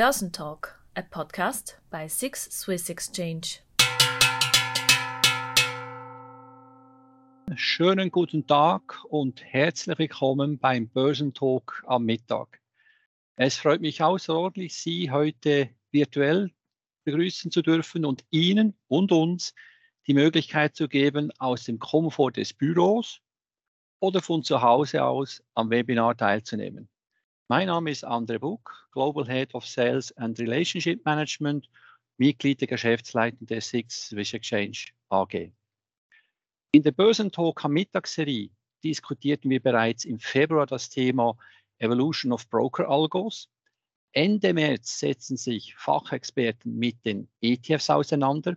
Börsentalk, a podcast by Six Swiss Exchange. Schönen guten Tag und herzlich willkommen beim Börsentalk am Mittag. Es freut mich außerordentlich, Sie heute virtuell begrüßen zu dürfen und Ihnen und uns die Möglichkeit zu geben, aus dem Komfort des Büros oder von zu Hause aus am Webinar teilzunehmen. Mein Name ist Andre Buck, Global Head of Sales and Relationship Management, Mitglied der Geschäftsleitung der Six Swiss Exchange AG. In der Börsentalk am Mittagsserie diskutierten wir bereits im Februar das Thema Evolution of Broker Algos. Ende März setzen sich Fachexperten mit den ETFs auseinander.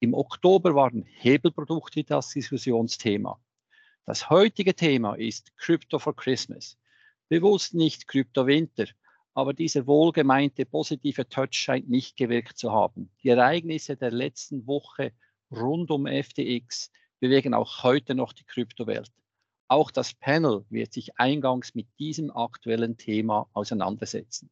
Im Oktober waren Hebelprodukte das Diskussionsthema. Das heutige Thema ist Crypto for Christmas. Bewusst nicht Kryptowinter, aber dieser wohlgemeinte positive Touch scheint nicht gewirkt zu haben. Die Ereignisse der letzten Woche rund um FTX bewegen auch heute noch die Kryptowelt. Auch das Panel wird sich eingangs mit diesem aktuellen Thema auseinandersetzen.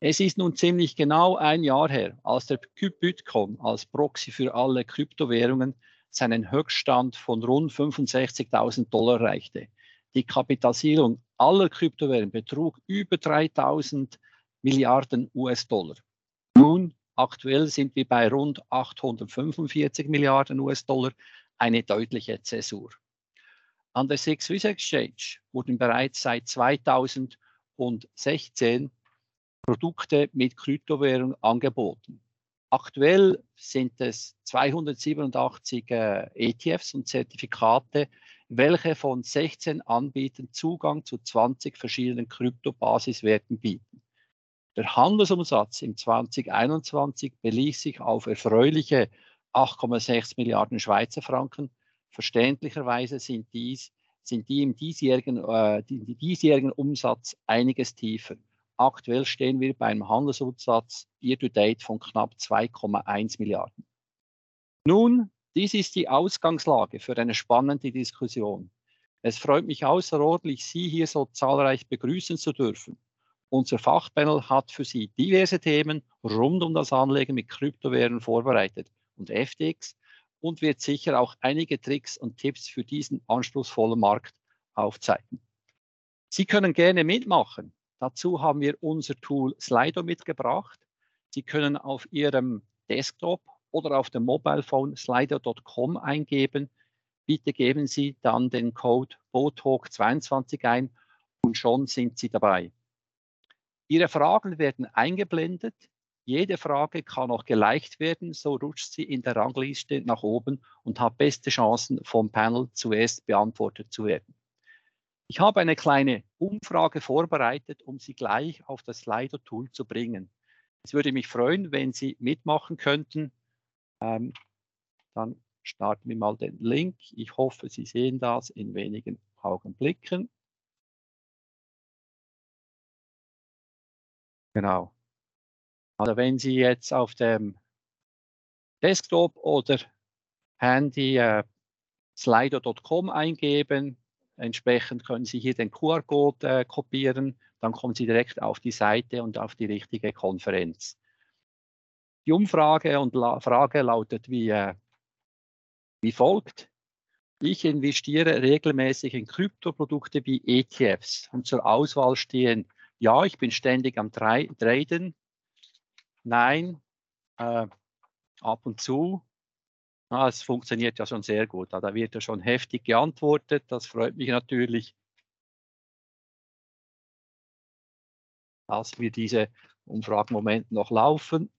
Es ist nun ziemlich genau ein Jahr her, als der Bitcoin als Proxy für alle Kryptowährungen seinen Höchststand von rund 65.000 Dollar erreichte. Die Kapitalisierung aller Kryptowährungen betrug über 3000 Milliarden US-Dollar. Nun, aktuell sind wir bei rund 845 Milliarden US-Dollar, eine deutliche Zäsur. An der Six Swiss Exchange wurden bereits seit 2016 Produkte mit Kryptowährung angeboten. Aktuell sind es 287 äh, ETFs und Zertifikate, welche von 16 Anbietern Zugang zu 20 verschiedenen Kryptobasiswerten bieten. Der Handelsumsatz im 2021 belief sich auf erfreuliche 8,6 Milliarden Schweizer Franken. Verständlicherweise sind, dies, sind die im diesjährigen, äh, die, diesjährigen Umsatz einiges tiefer. Aktuell stehen wir beim Handelsumsatz year to date von knapp 2,1 Milliarden. Nun dies ist die Ausgangslage für eine spannende Diskussion. Es freut mich außerordentlich, Sie hier so zahlreich begrüßen zu dürfen. Unser Fachpanel hat für Sie diverse Themen rund um das Anlegen mit Kryptowährungen vorbereitet und FTX und wird sicher auch einige Tricks und Tipps für diesen anspruchsvollen Markt aufzeigen. Sie können gerne mitmachen. Dazu haben wir unser Tool Slido mitgebracht. Sie können auf Ihrem Desktop oder auf dem Mobile Phone slido.com eingeben. Bitte geben Sie dann den Code BOTALK22 ein und schon sind Sie dabei. Ihre Fragen werden eingeblendet. Jede Frage kann auch geleicht werden, so rutscht sie in der Rangliste nach oben und hat beste Chancen, vom Panel zuerst beantwortet zu werden. Ich habe eine kleine Umfrage vorbereitet, um Sie gleich auf das Slido-Tool zu bringen. Es würde mich freuen, wenn Sie mitmachen könnten. Ähm, dann starten wir mal den Link. Ich hoffe, Sie sehen das in wenigen Augenblicken. Genau. Also wenn Sie jetzt auf dem Desktop oder Handy äh, slido.com eingeben, entsprechend können Sie hier den QR-Code äh, kopieren, dann kommen Sie direkt auf die Seite und auf die richtige Konferenz. Die Umfrage und La Frage lautet wie, äh, wie folgt. Ich investiere regelmäßig in Kryptoprodukte wie ETFs und zur Auswahl stehen, ja, ich bin ständig am Traden, nein, äh, ab und zu. Ah, es funktioniert ja schon sehr gut. Da wird ja schon heftig geantwortet. Das freut mich natürlich. Lassen wir diese Umfragemoment noch laufen.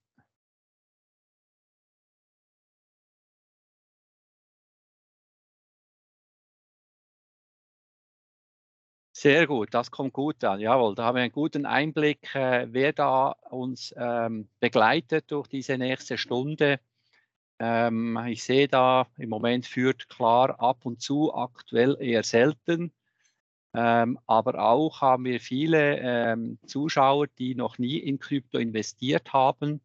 Sehr gut, das kommt gut an. Jawohl, da haben wir einen guten Einblick, äh, wer da uns ähm, begleitet durch diese nächste Stunde. Ähm, ich sehe da im Moment führt klar ab und zu, aktuell eher selten. Ähm, aber auch haben wir viele ähm, Zuschauer, die noch nie in Krypto investiert haben.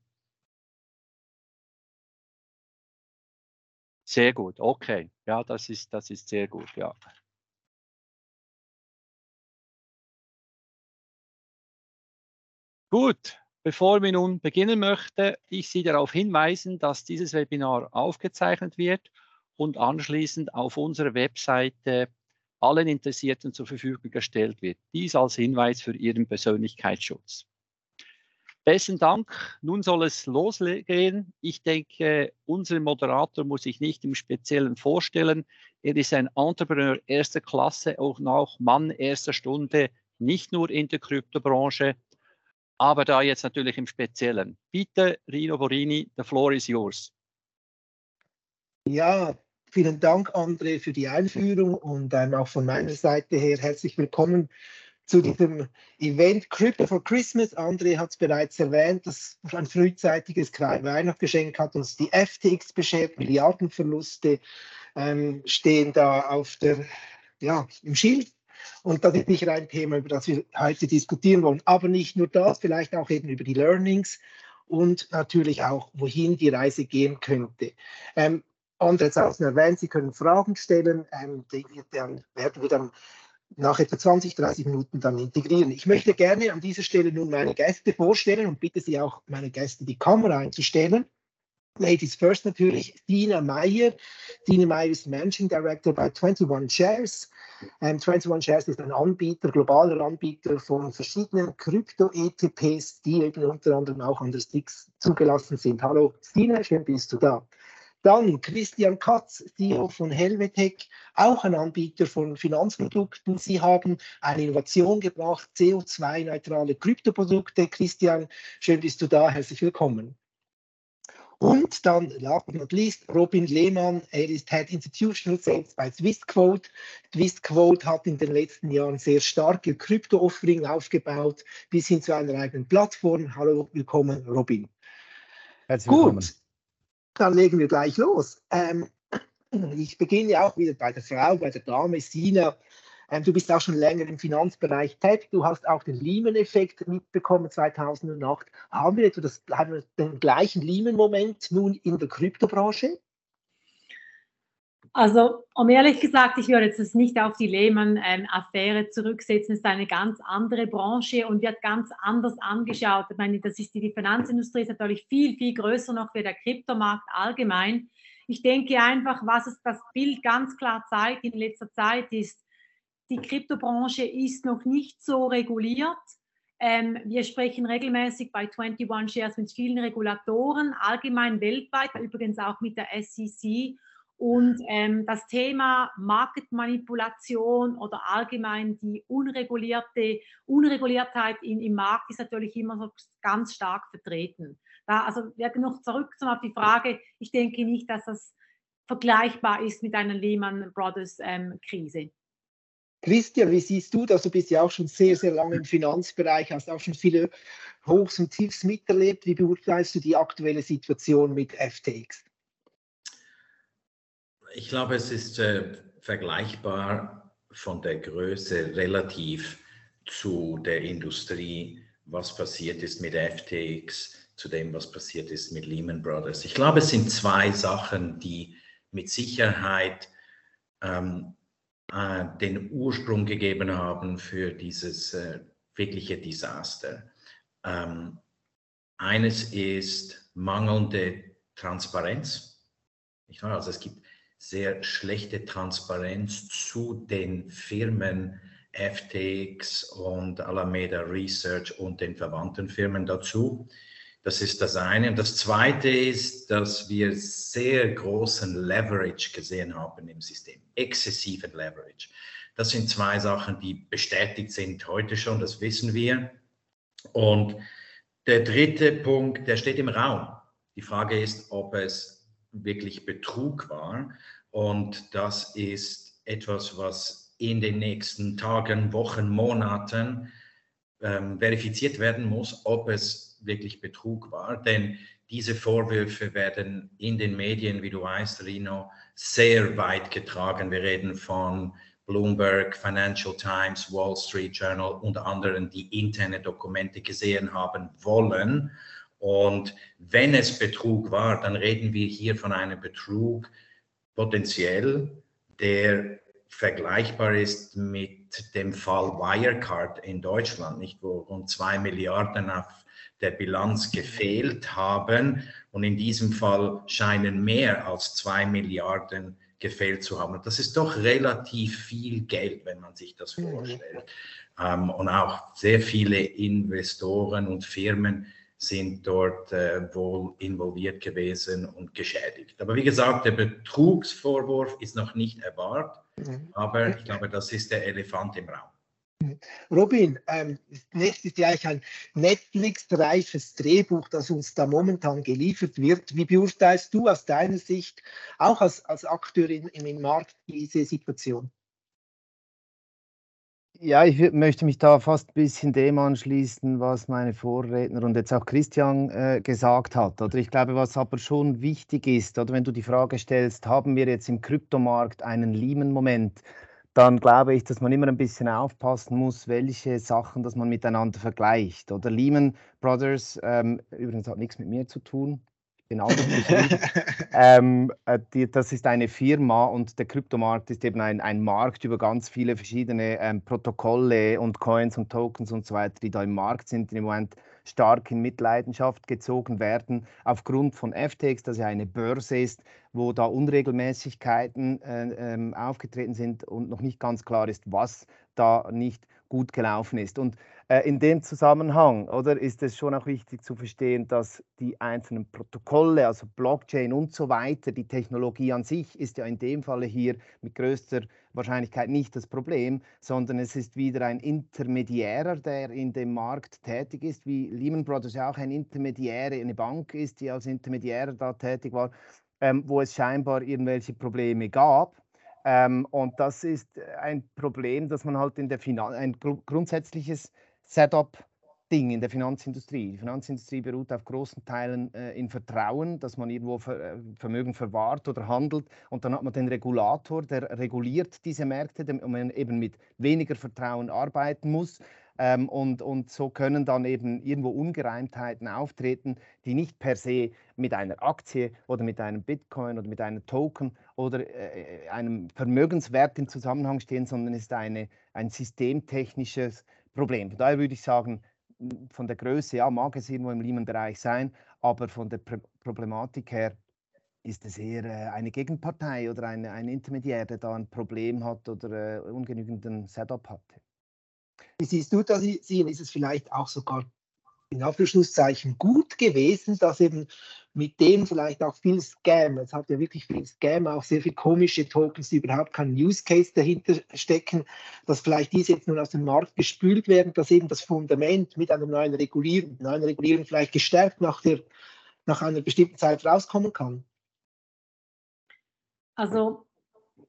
Sehr gut, okay. Ja, das ist, das ist sehr gut, ja. Gut, bevor wir nun beginnen möchten, ich Sie darauf hinweisen, dass dieses Webinar aufgezeichnet wird und anschließend auf unserer Webseite allen Interessierten zur Verfügung gestellt wird. Dies als Hinweis für Ihren Persönlichkeitsschutz. Besten Dank. Nun soll es losgehen. Ich denke, unser Moderator muss sich nicht im Speziellen vorstellen. Er ist ein Entrepreneur erster Klasse, auch noch Mann erster Stunde, nicht nur in der Kryptobranche, aber da jetzt natürlich im Speziellen. Bitte, Rino Borini, the floor is yours. Ja, vielen Dank, André, für die Einführung und ähm, auch von meiner Seite her herzlich willkommen zu diesem Event Crypto for Christmas. André hat es bereits erwähnt, dass ein frühzeitiges Weihnachtsgeschenk hat uns die FTX beschert. Milliardenverluste ähm, stehen da auf der, ja, im Schild und das ist sicher ein Thema, über das wir heute diskutieren wollen. Aber nicht nur das, vielleicht auch eben über die Learnings und natürlich auch, wohin die Reise gehen könnte. Ähm, es auch erwähnt, Sie können Fragen stellen, ähm, die dann, werden wir dann nach etwa 20, 30 Minuten dann integrieren. Ich möchte gerne an dieser Stelle nun meine Gäste vorstellen und bitte Sie auch, meine Gäste die Kamera einzustellen. Ladies first natürlich, Dina Meyer. Dina Meyer ist Managing Director bei 21 Shares. Ähm, 21 Shares ist ein Anbieter, globaler Anbieter von verschiedenen Krypto-ETPs, die eben unter anderem auch an der Stix zugelassen sind. Hallo Dina, schön bist du da. Dann Christian Katz, CEO von Helvetech, auch ein Anbieter von Finanzprodukten. Sie haben eine Innovation gebracht, CO2-neutrale Kryptoprodukte. Christian, schön bist du da, herzlich willkommen. Und dann, last but not least, Robin Lehmann. Er ist Head Institutional Sales bei Swissquote. Swissquote hat in den letzten Jahren sehr starke Krypto-Offering aufgebaut, bis hin zu einer eigenen Plattform. Hallo, willkommen, Robin. Herzlich willkommen. Gut, dann legen wir gleich los. Ähm, ich beginne auch wieder bei der Frau, bei der Dame Sina. Ähm, du bist auch schon länger im Finanzbereich tätig. Du hast auch den Lehman-Effekt mitbekommen 2008. Haben wir etwa das, haben wir den gleichen Lehman-Moment nun in der Kryptobranche? Also, um ehrlich gesagt, ich würde jetzt nicht auf die Lehman-Affäre zurücksetzen. Es ist eine ganz andere Branche und wird ganz anders angeschaut. Ich meine, das ist die, die Finanzindustrie ist natürlich viel, viel größer noch wie der Kryptomarkt allgemein. Ich denke einfach, was es das Bild ganz klar zeigt in letzter Zeit ist, die Kryptobranche ist noch nicht so reguliert. Ähm, wir sprechen regelmäßig bei 21 Shares mit vielen Regulatoren, allgemein weltweit, übrigens auch mit der SEC. Und ähm, das Thema Marktmanipulation oder allgemein die unregulierte Unreguliertheit in, im Markt ist natürlich immer so ganz stark vertreten. Da, also noch zurück auf die Frage, ich denke nicht, dass das vergleichbar ist mit einer Lehman Brothers ähm, Krise. Christian, wie siehst du das? Du bist ja auch schon sehr, sehr lange im Finanzbereich, hast auch schon viele Hochs und Tiefs miterlebt. Wie beurteilst du die aktuelle Situation mit FTX? Ich glaube, es ist äh, vergleichbar von der Größe relativ zu der Industrie, was passiert ist mit FTX, zu dem, was passiert ist mit Lehman Brothers. Ich glaube, es sind zwei Sachen, die mit Sicherheit ähm, äh, den Ursprung gegeben haben für dieses äh, wirkliche Desaster. Ähm, eines ist mangelnde Transparenz. Also es gibt sehr schlechte Transparenz zu den Firmen FTX und Alameda Research und den verwandten Firmen dazu. Das ist das eine. Und das zweite ist, dass wir sehr großen Leverage gesehen haben im System, exzessiven Leverage. Das sind zwei Sachen, die bestätigt sind heute schon, das wissen wir. Und der dritte Punkt, der steht im Raum. Die Frage ist, ob es wirklich Betrug war. Und das ist etwas, was in den nächsten Tagen, Wochen, Monaten ähm, verifiziert werden muss, ob es wirklich Betrug war. Denn diese Vorwürfe werden in den Medien, wie du weißt, Rino, sehr weit getragen. Wir reden von Bloomberg, Financial Times, Wall Street Journal und anderen, die interne Dokumente gesehen haben wollen. Und wenn es Betrug war, dann reden wir hier von einem Betrug potenziell, der vergleichbar ist mit dem Fall Wirecard in Deutschland, nicht wo rund zwei Milliarden auf der Bilanz gefehlt haben. Und in diesem Fall scheinen mehr als zwei Milliarden gefehlt zu haben. Das ist doch relativ viel Geld, wenn man sich das vorstellt. Mhm. und auch sehr viele Investoren und Firmen sind dort äh, wohl involviert gewesen und geschädigt. Aber wie gesagt, der Betrugsvorwurf ist noch nicht erwartet, aber ich glaube, das ist der Elefant im Raum. Robin, ähm, nächstes ist ja eigentlich ein Netflix-reifes Drehbuch, das uns da momentan geliefert wird. Wie beurteilst du aus deiner Sicht, auch als, als Akteur in, im Markt, diese Situation? Ja, ich möchte mich da fast ein bisschen dem anschließen, was meine Vorredner und jetzt auch Christian äh, gesagt hat. Oder ich glaube, was aber schon wichtig ist, oder wenn du die Frage stellst, haben wir jetzt im Kryptomarkt einen Lehman-Moment? Dann glaube ich, dass man immer ein bisschen aufpassen muss, welche Sachen, dass man miteinander vergleicht. Oder? Lehman Brothers, ähm, übrigens hat nichts mit mir zu tun, ich bin auch ähm, äh, die, Das ist eine Firma und der Kryptomarkt ist eben ein, ein Markt über ganz viele verschiedene ähm, Protokolle und Coins und Tokens und so weiter, die da im Markt sind, im Moment stark in Mitleidenschaft gezogen werden, aufgrund von FTX, das ja eine Börse ist, wo da Unregelmäßigkeiten äh, äh, aufgetreten sind und noch nicht ganz klar ist, was da nicht gut gelaufen ist. Und in dem Zusammenhang, oder, ist es schon auch wichtig zu verstehen, dass die einzelnen Protokolle, also Blockchain und so weiter, die Technologie an sich ist ja in dem Falle hier mit größter Wahrscheinlichkeit nicht das Problem, sondern es ist wieder ein Intermediärer, der in dem Markt tätig ist, wie Lehman Brothers ja auch ein Intermediär, eine Bank ist, die als Intermediär da tätig war, ähm, wo es scheinbar irgendwelche Probleme gab. Ähm, und das ist ein Problem, dass man halt in der Finan ein gr grundsätzliches Setup Ding in der Finanzindustrie. Die Finanzindustrie beruht auf großen Teilen äh, in Vertrauen, dass man irgendwo Ver äh, Vermögen verwahrt oder handelt. Und dann hat man den Regulator, der reguliert diese Märkte, damit man eben mit weniger Vertrauen arbeiten muss. Ähm, und, und so können dann eben irgendwo Ungereimtheiten auftreten, die nicht per se mit einer Aktie oder mit einem Bitcoin oder mit einem Token oder äh, einem Vermögenswert im Zusammenhang stehen, sondern es ist eine, ein systemtechnisches Problem. Von daher würde ich sagen, von der Größe, ja, mag es irgendwo im Lehman-Bereich sein, aber von der Pr Problematik her ist es eher äh, eine Gegenpartei oder eine, ein Intermediär, der da ein Problem hat oder äh, ungenügenden Setup hat. Wie siehst du das, Sien? Ist es vielleicht auch sogar in Anführungszeichen gut gewesen, dass eben mit dem vielleicht auch viel Scam, es hat ja wirklich viel Scam, auch sehr viele komische Tokens, die überhaupt keinen Use Case dahinter stecken, dass vielleicht diese jetzt nun aus dem Markt gespült werden, dass eben das Fundament mit einer neuen Regulierung, neuen Regulierung vielleicht gestärkt nach, der, nach einer bestimmten Zeit rauskommen kann? Also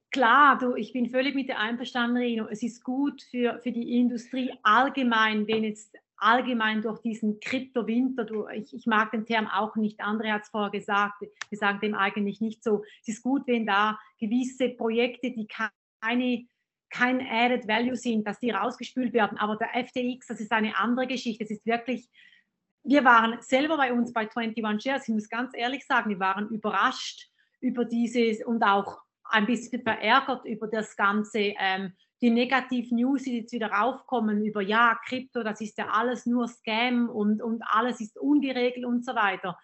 klar, du, ich bin völlig mit dir einverstanden, Rino. Es ist gut für, für die Industrie allgemein, wenn jetzt allgemein durch diesen Kryptowinter, ich, ich mag den Term auch nicht, André hat es vorher gesagt, wir sagen dem eigentlich nicht so. Es ist gut, wenn da gewisse Projekte, die keine kein Added Value sind, dass die rausgespült werden. Aber der FTX, das ist eine andere Geschichte. Es ist wirklich, wir waren selber bei uns bei 21 Shares, ich muss ganz ehrlich sagen, wir waren überrascht über dieses und auch ein bisschen verärgert über das ganze ähm, die negativen News, die jetzt wieder raufkommen über, ja, Krypto, das ist ja alles nur Scam und, und alles ist ungeregelt und so weiter.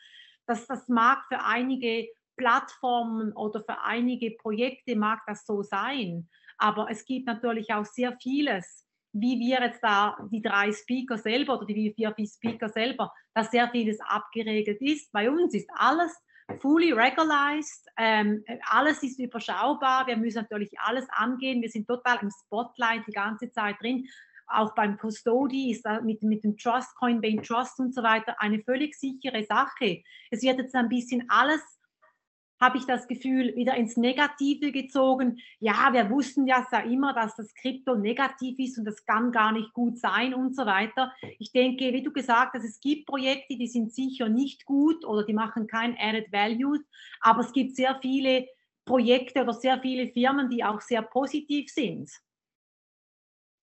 Das, das mag für einige Plattformen oder für einige Projekte mag das so sein, aber es gibt natürlich auch sehr vieles, wie wir jetzt da, die drei Speaker selber oder die vier Speaker selber, dass sehr vieles abgeregelt ist. Bei uns ist alles fully regularized. Ähm, alles ist überschaubar. Wir müssen natürlich alles angehen. Wir sind total im Spotlight die ganze Zeit drin. Auch beim Custody ist mit, mit dem Trust, Coinbase Trust und so weiter eine völlig sichere Sache. Es wird jetzt ein bisschen alles habe ich das Gefühl, wieder ins Negative gezogen. Ja, wir wussten ja immer, dass das Krypto negativ ist und das kann gar nicht gut sein und so weiter. Ich denke, wie du gesagt hast, es gibt Projekte, die sind sicher nicht gut oder die machen kein Added Value, aber es gibt sehr viele Projekte oder sehr viele Firmen, die auch sehr positiv sind.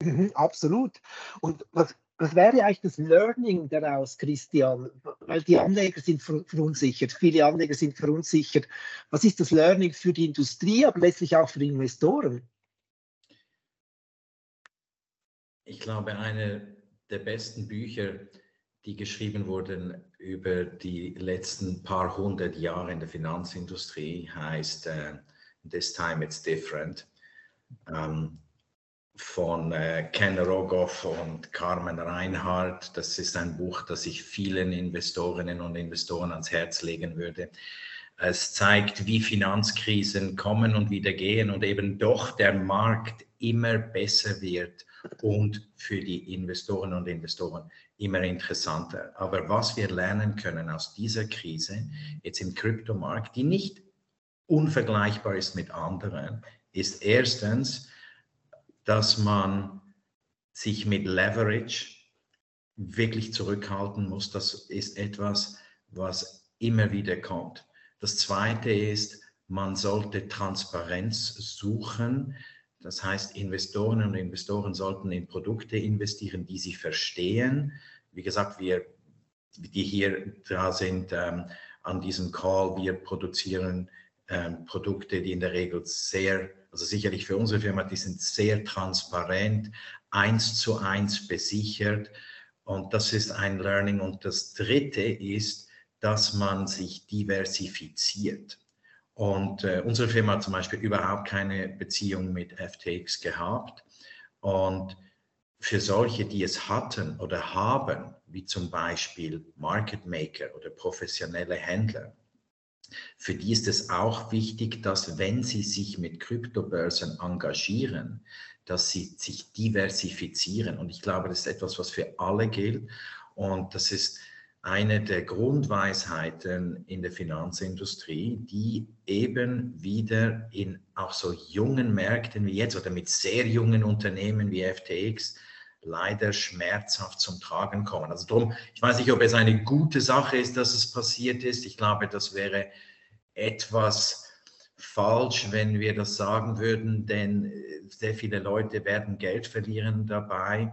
Mhm, absolut. Und was, was wäre eigentlich das Learning daraus, Christian? Weil die Anleger sind verunsichert, viele Anleger sind verunsichert. Was ist das Learning für die Industrie, aber letztlich auch für Investoren? Ich glaube, eine der besten Bücher, die geschrieben wurden über die letzten paar hundert Jahre in der Finanzindustrie, heißt uh, This Time It's Different. Um, ähm, von äh, Ken Rogoff und Carmen Reinhardt. Das ist ein Buch, das ich vielen Investorinnen und Investoren ans Herz legen würde. Es zeigt, wie Finanzkrisen kommen und wieder gehen und eben doch der Markt immer besser wird und für die Investoren und Investoren immer interessanter. Aber was wir lernen können aus dieser Krise jetzt im Kryptomarkt, die nicht unvergleichbar ist mit anderen, ist erstens, dass man sich mit Leverage wirklich zurückhalten muss. Das ist etwas, was immer wieder kommt. Das Zweite ist, man sollte Transparenz suchen. Das heißt, Investoren und Investoren sollten in Produkte investieren, die sie verstehen. Wie gesagt, wir, die hier da sind ähm, an diesem Call, wir produzieren ähm, Produkte, die in der Regel sehr also sicherlich für unsere Firma, die sind sehr transparent, eins zu eins besichert. Und das ist ein Learning. Und das Dritte ist, dass man sich diversifiziert. Und äh, unsere Firma hat zum Beispiel überhaupt keine Beziehung mit FTX gehabt. Und für solche, die es hatten oder haben, wie zum Beispiel Market Maker oder professionelle Händler, für die ist es auch wichtig, dass wenn sie sich mit Kryptobörsen engagieren, dass sie sich diversifizieren. Und ich glaube, das ist etwas, was für alle gilt. Und das ist eine der Grundweisheiten in der Finanzindustrie, die eben wieder in auch so jungen Märkten wie jetzt oder mit sehr jungen Unternehmen wie FTX leider schmerzhaft zum Tragen kommen. Also darum, ich weiß nicht, ob es eine gute Sache ist, dass es passiert ist. Ich glaube, das wäre etwas falsch, wenn wir das sagen würden, denn äh, sehr viele Leute werden Geld verlieren dabei.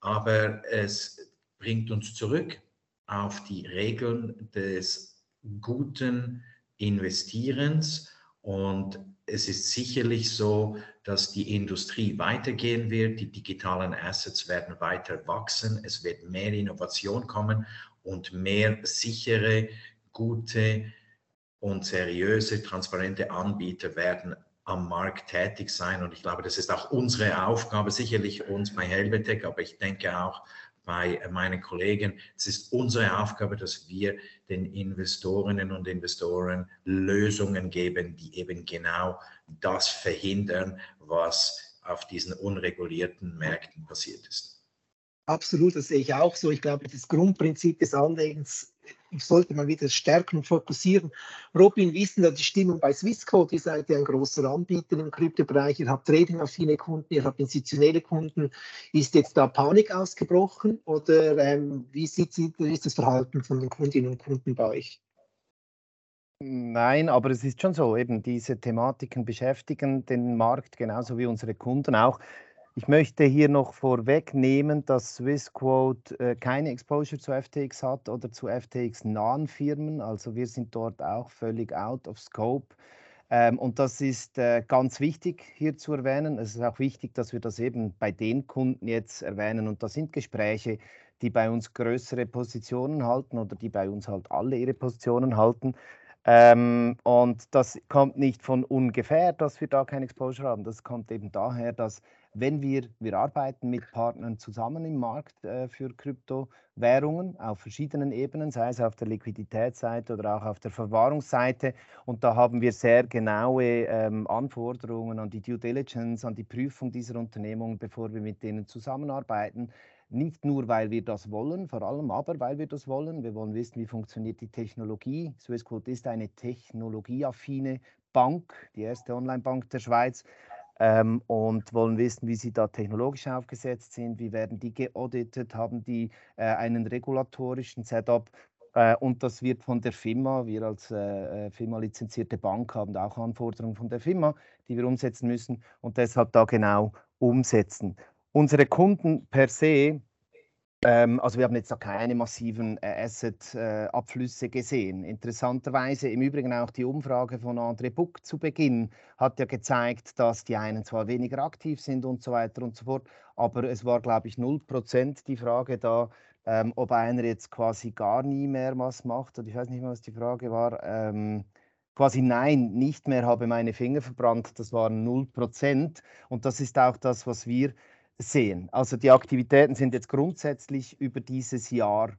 Aber es bringt uns zurück auf die Regeln des guten Investierens und es ist sicherlich so, dass die Industrie weitergehen wird, die digitalen Assets werden weiter wachsen, es wird mehr Innovation kommen und mehr sichere, gute und seriöse, transparente Anbieter werden am Markt tätig sein. Und ich glaube, das ist auch unsere Aufgabe, sicherlich uns bei Helvetech, aber ich denke auch bei meinen Kollegen. Es ist unsere Aufgabe, dass wir den Investorinnen und Investoren Lösungen geben, die eben genau das verhindern, was auf diesen unregulierten Märkten passiert ist. Absolut, das sehe ich auch so. Ich glaube, das Grundprinzip des Anlegens sollte man wieder stärken und fokussieren. Robin, denn da die Stimmung bei Swissquote? Ihr seid ja ein großer Anbieter im Kryptobereich, ihr habt trading-affine Kunden, ihr habt institutionelle Kunden. Ist jetzt da Panik ausgebrochen oder ähm, wie sieht, ist das Verhalten von den Kundinnen und Kunden bei euch? Nein, aber es ist schon so, eben diese Thematiken beschäftigen den Markt genauso wie unsere Kunden auch. Ich möchte hier noch vorwegnehmen, dass Swissquote äh, keine Exposure zu FTX hat oder zu FTX-nahen Firmen. Also wir sind dort auch völlig out of scope. Ähm, und das ist äh, ganz wichtig hier zu erwähnen. Es ist auch wichtig, dass wir das eben bei den Kunden jetzt erwähnen. Und das sind Gespräche, die bei uns größere Positionen halten oder die bei uns halt alle ihre Positionen halten. Ähm, und das kommt nicht von ungefähr, dass wir da kein Exposure haben. Das kommt eben daher, dass wenn wir, wir arbeiten mit Partnern zusammen im Markt äh, für Kryptowährungen auf verschiedenen Ebenen, sei es auf der Liquiditätsseite oder auch auf der Verwahrungsseite. Und da haben wir sehr genaue ähm, Anforderungen an die Due Diligence, an die Prüfung dieser Unternehmungen, bevor wir mit denen zusammenarbeiten. Nicht nur, weil wir das wollen, vor allem aber, weil wir das wollen. Wir wollen wissen, wie funktioniert die Technologie. Swissquote ist eine technologieaffine Bank, die erste Online-Bank der Schweiz ähm, und wollen wissen, wie sie da technologisch aufgesetzt sind, wie werden die geauditet, haben die äh, einen regulatorischen Setup. Äh, und das wird von der FIMA, wir als äh, äh FIMA lizenzierte Bank haben auch Anforderungen von der FIMA, die wir umsetzen müssen und deshalb da genau umsetzen. Unsere Kunden per se Ähm, also wir haben jetzt da keine massiven äh, Asset-Abflüsse äh, gesehen. Interessanterweise im Übrigen auch die Umfrage von André Buck zu Beginn hat ja gezeigt, dass die einen zwar weniger aktiv sind und so weiter und so fort, aber es war, glaube ich, 0% die Frage da, ähm, ob einer jetzt quasi gar nie mehr was macht. Und ich weiß nicht mehr, was die Frage war. Ähm, quasi nein, nicht mehr habe meine Finger verbrannt, das waren 0%. Und das ist auch das, was wir sehen. Also die Aktivitäten sind jetzt grundsätzlich über dieses Jahr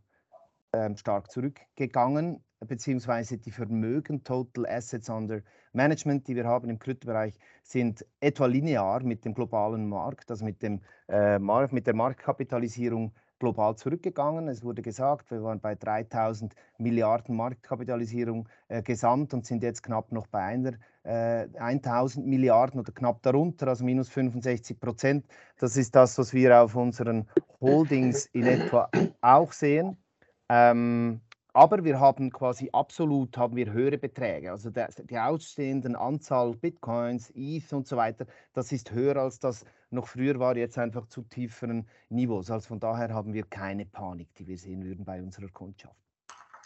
ähm, stark zurückgegangen, beziehungsweise die Vermögen, Total Assets Under Management, die wir haben im Kryptobereich, sind etwa linear mit dem globalen Markt, also mit, dem, äh, mit der Marktkapitalisierung global zurückgegangen. Es wurde gesagt, wir waren bei 3000 Milliarden Marktkapitalisierung äh, gesamt und sind jetzt knapp noch bei einer äh, 1000 Milliarden oder knapp darunter, also minus 65 Prozent. Das ist das, was wir auf unseren Holdings in etwa auch sehen. Ähm, aber wir haben quasi absolut haben wir höhere Beträge. Also der, die ausstehenden Anzahl Bitcoins, ETH und so weiter, das ist höher als das noch früher war, jetzt einfach zu tieferen Niveaus. Also von daher haben wir keine Panik, die wir sehen würden bei unserer Kundschaft.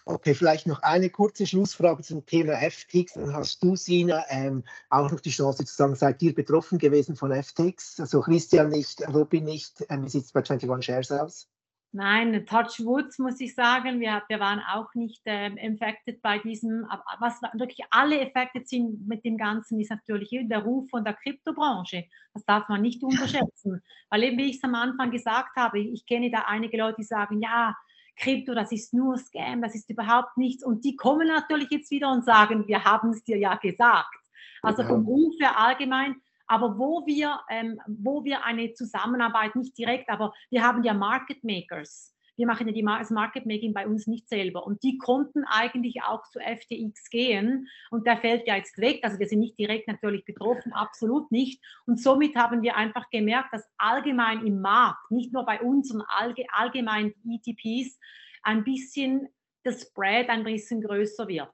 Okay, vielleicht noch eine kurze Schlussfrage zum Thema FTX. Dann hast du, Sina, ähm, auch noch die Chance zu sagen, seid ihr betroffen gewesen von FTX? Also Christian nicht, Robin nicht. Ähm, wie sieht es bei 21 Shares aus? Nein, Touch Woods muss ich sagen, wir, wir waren auch nicht ähm, infected bei diesem. Was wirklich alle affected sind mit dem Ganzen, ist natürlich der Ruf von der Kryptobranche. Das darf man nicht unterschätzen. Weil eben, wie ich es am Anfang gesagt habe, ich kenne da einige Leute, die sagen, ja, Krypto, das ist nur Scam, das ist überhaupt nichts. Und die kommen natürlich jetzt wieder und sagen, wir haben es dir ja gesagt. Also vom Ruf her allgemein aber wo wir, ähm, wo wir eine Zusammenarbeit nicht direkt, aber wir haben ja Market Makers. Wir machen ja die, das Market Making bei uns nicht selber. Und die konnten eigentlich auch zu FTX gehen. Und der fällt ja jetzt weg. Also wir sind nicht direkt natürlich betroffen, absolut nicht. Und somit haben wir einfach gemerkt, dass allgemein im Markt, nicht nur bei uns, sondern allgemein ETPs, ein bisschen das Spread ein bisschen größer wird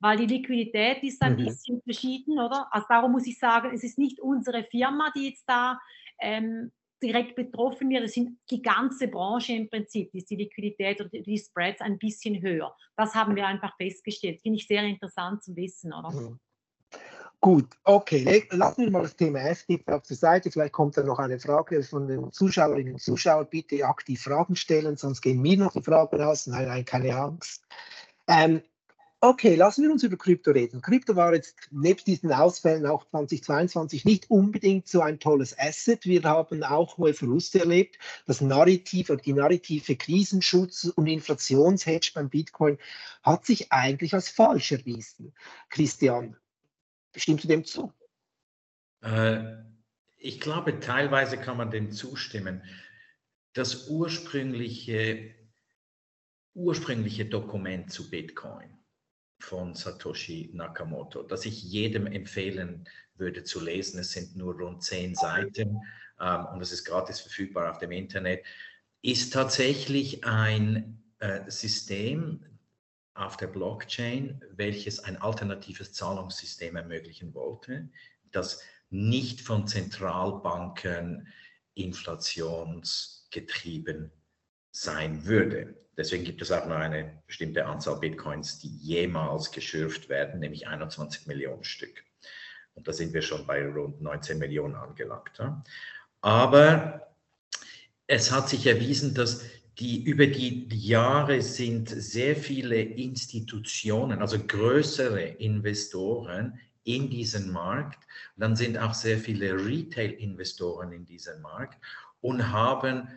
weil die Liquidität ist ein mhm. bisschen verschieden, oder? Also darum muss ich sagen, es ist nicht unsere Firma, die jetzt da ähm, direkt betroffen wird, es sind die ganze Branche im Prinzip, ist die Liquidität oder die Spreads ein bisschen höher. Das haben wir einfach festgestellt. Finde ich sehr interessant zu wissen, oder? Mhm. Gut, okay, lassen wir mal das Thema FDP auf der Seite. Vielleicht kommt da noch eine Frage von den Zuschauerinnen und Zuschauern. Bitte aktiv Fragen stellen, sonst gehen mir noch die Fragen aus. Nein, nein, keine Angst. Ähm, Okay, lassen wir uns über Krypto reden. Krypto war jetzt neben diesen Ausfällen auch 2022 nicht unbedingt so ein tolles Asset. Wir haben auch hohe Verluste erlebt. Das Narrativ oder die narrative Krisenschutz und Inflationshedge beim Bitcoin hat sich eigentlich als falsch erwiesen. Christian, stimmst du dem zu? Äh, ich glaube, teilweise kann man dem zustimmen. Das ursprüngliche, ursprüngliche Dokument zu Bitcoin von Satoshi Nakamoto, das ich jedem empfehlen würde zu lesen. Es sind nur rund zehn Seiten ähm, und es ist gratis verfügbar auf dem Internet. Ist tatsächlich ein äh, System auf der Blockchain, welches ein alternatives Zahlungssystem ermöglichen wollte, das nicht von Zentralbanken inflationsgetrieben sein würde. Deswegen gibt es auch nur eine bestimmte Anzahl Bitcoins, die jemals geschürft werden, nämlich 21 Millionen Stück. Und da sind wir schon bei rund 19 Millionen angelangt. Aber es hat sich erwiesen, dass die über die Jahre sind sehr viele Institutionen, also größere Investoren in diesen Markt. Und dann sind auch sehr viele Retail-Investoren in diesem Markt und haben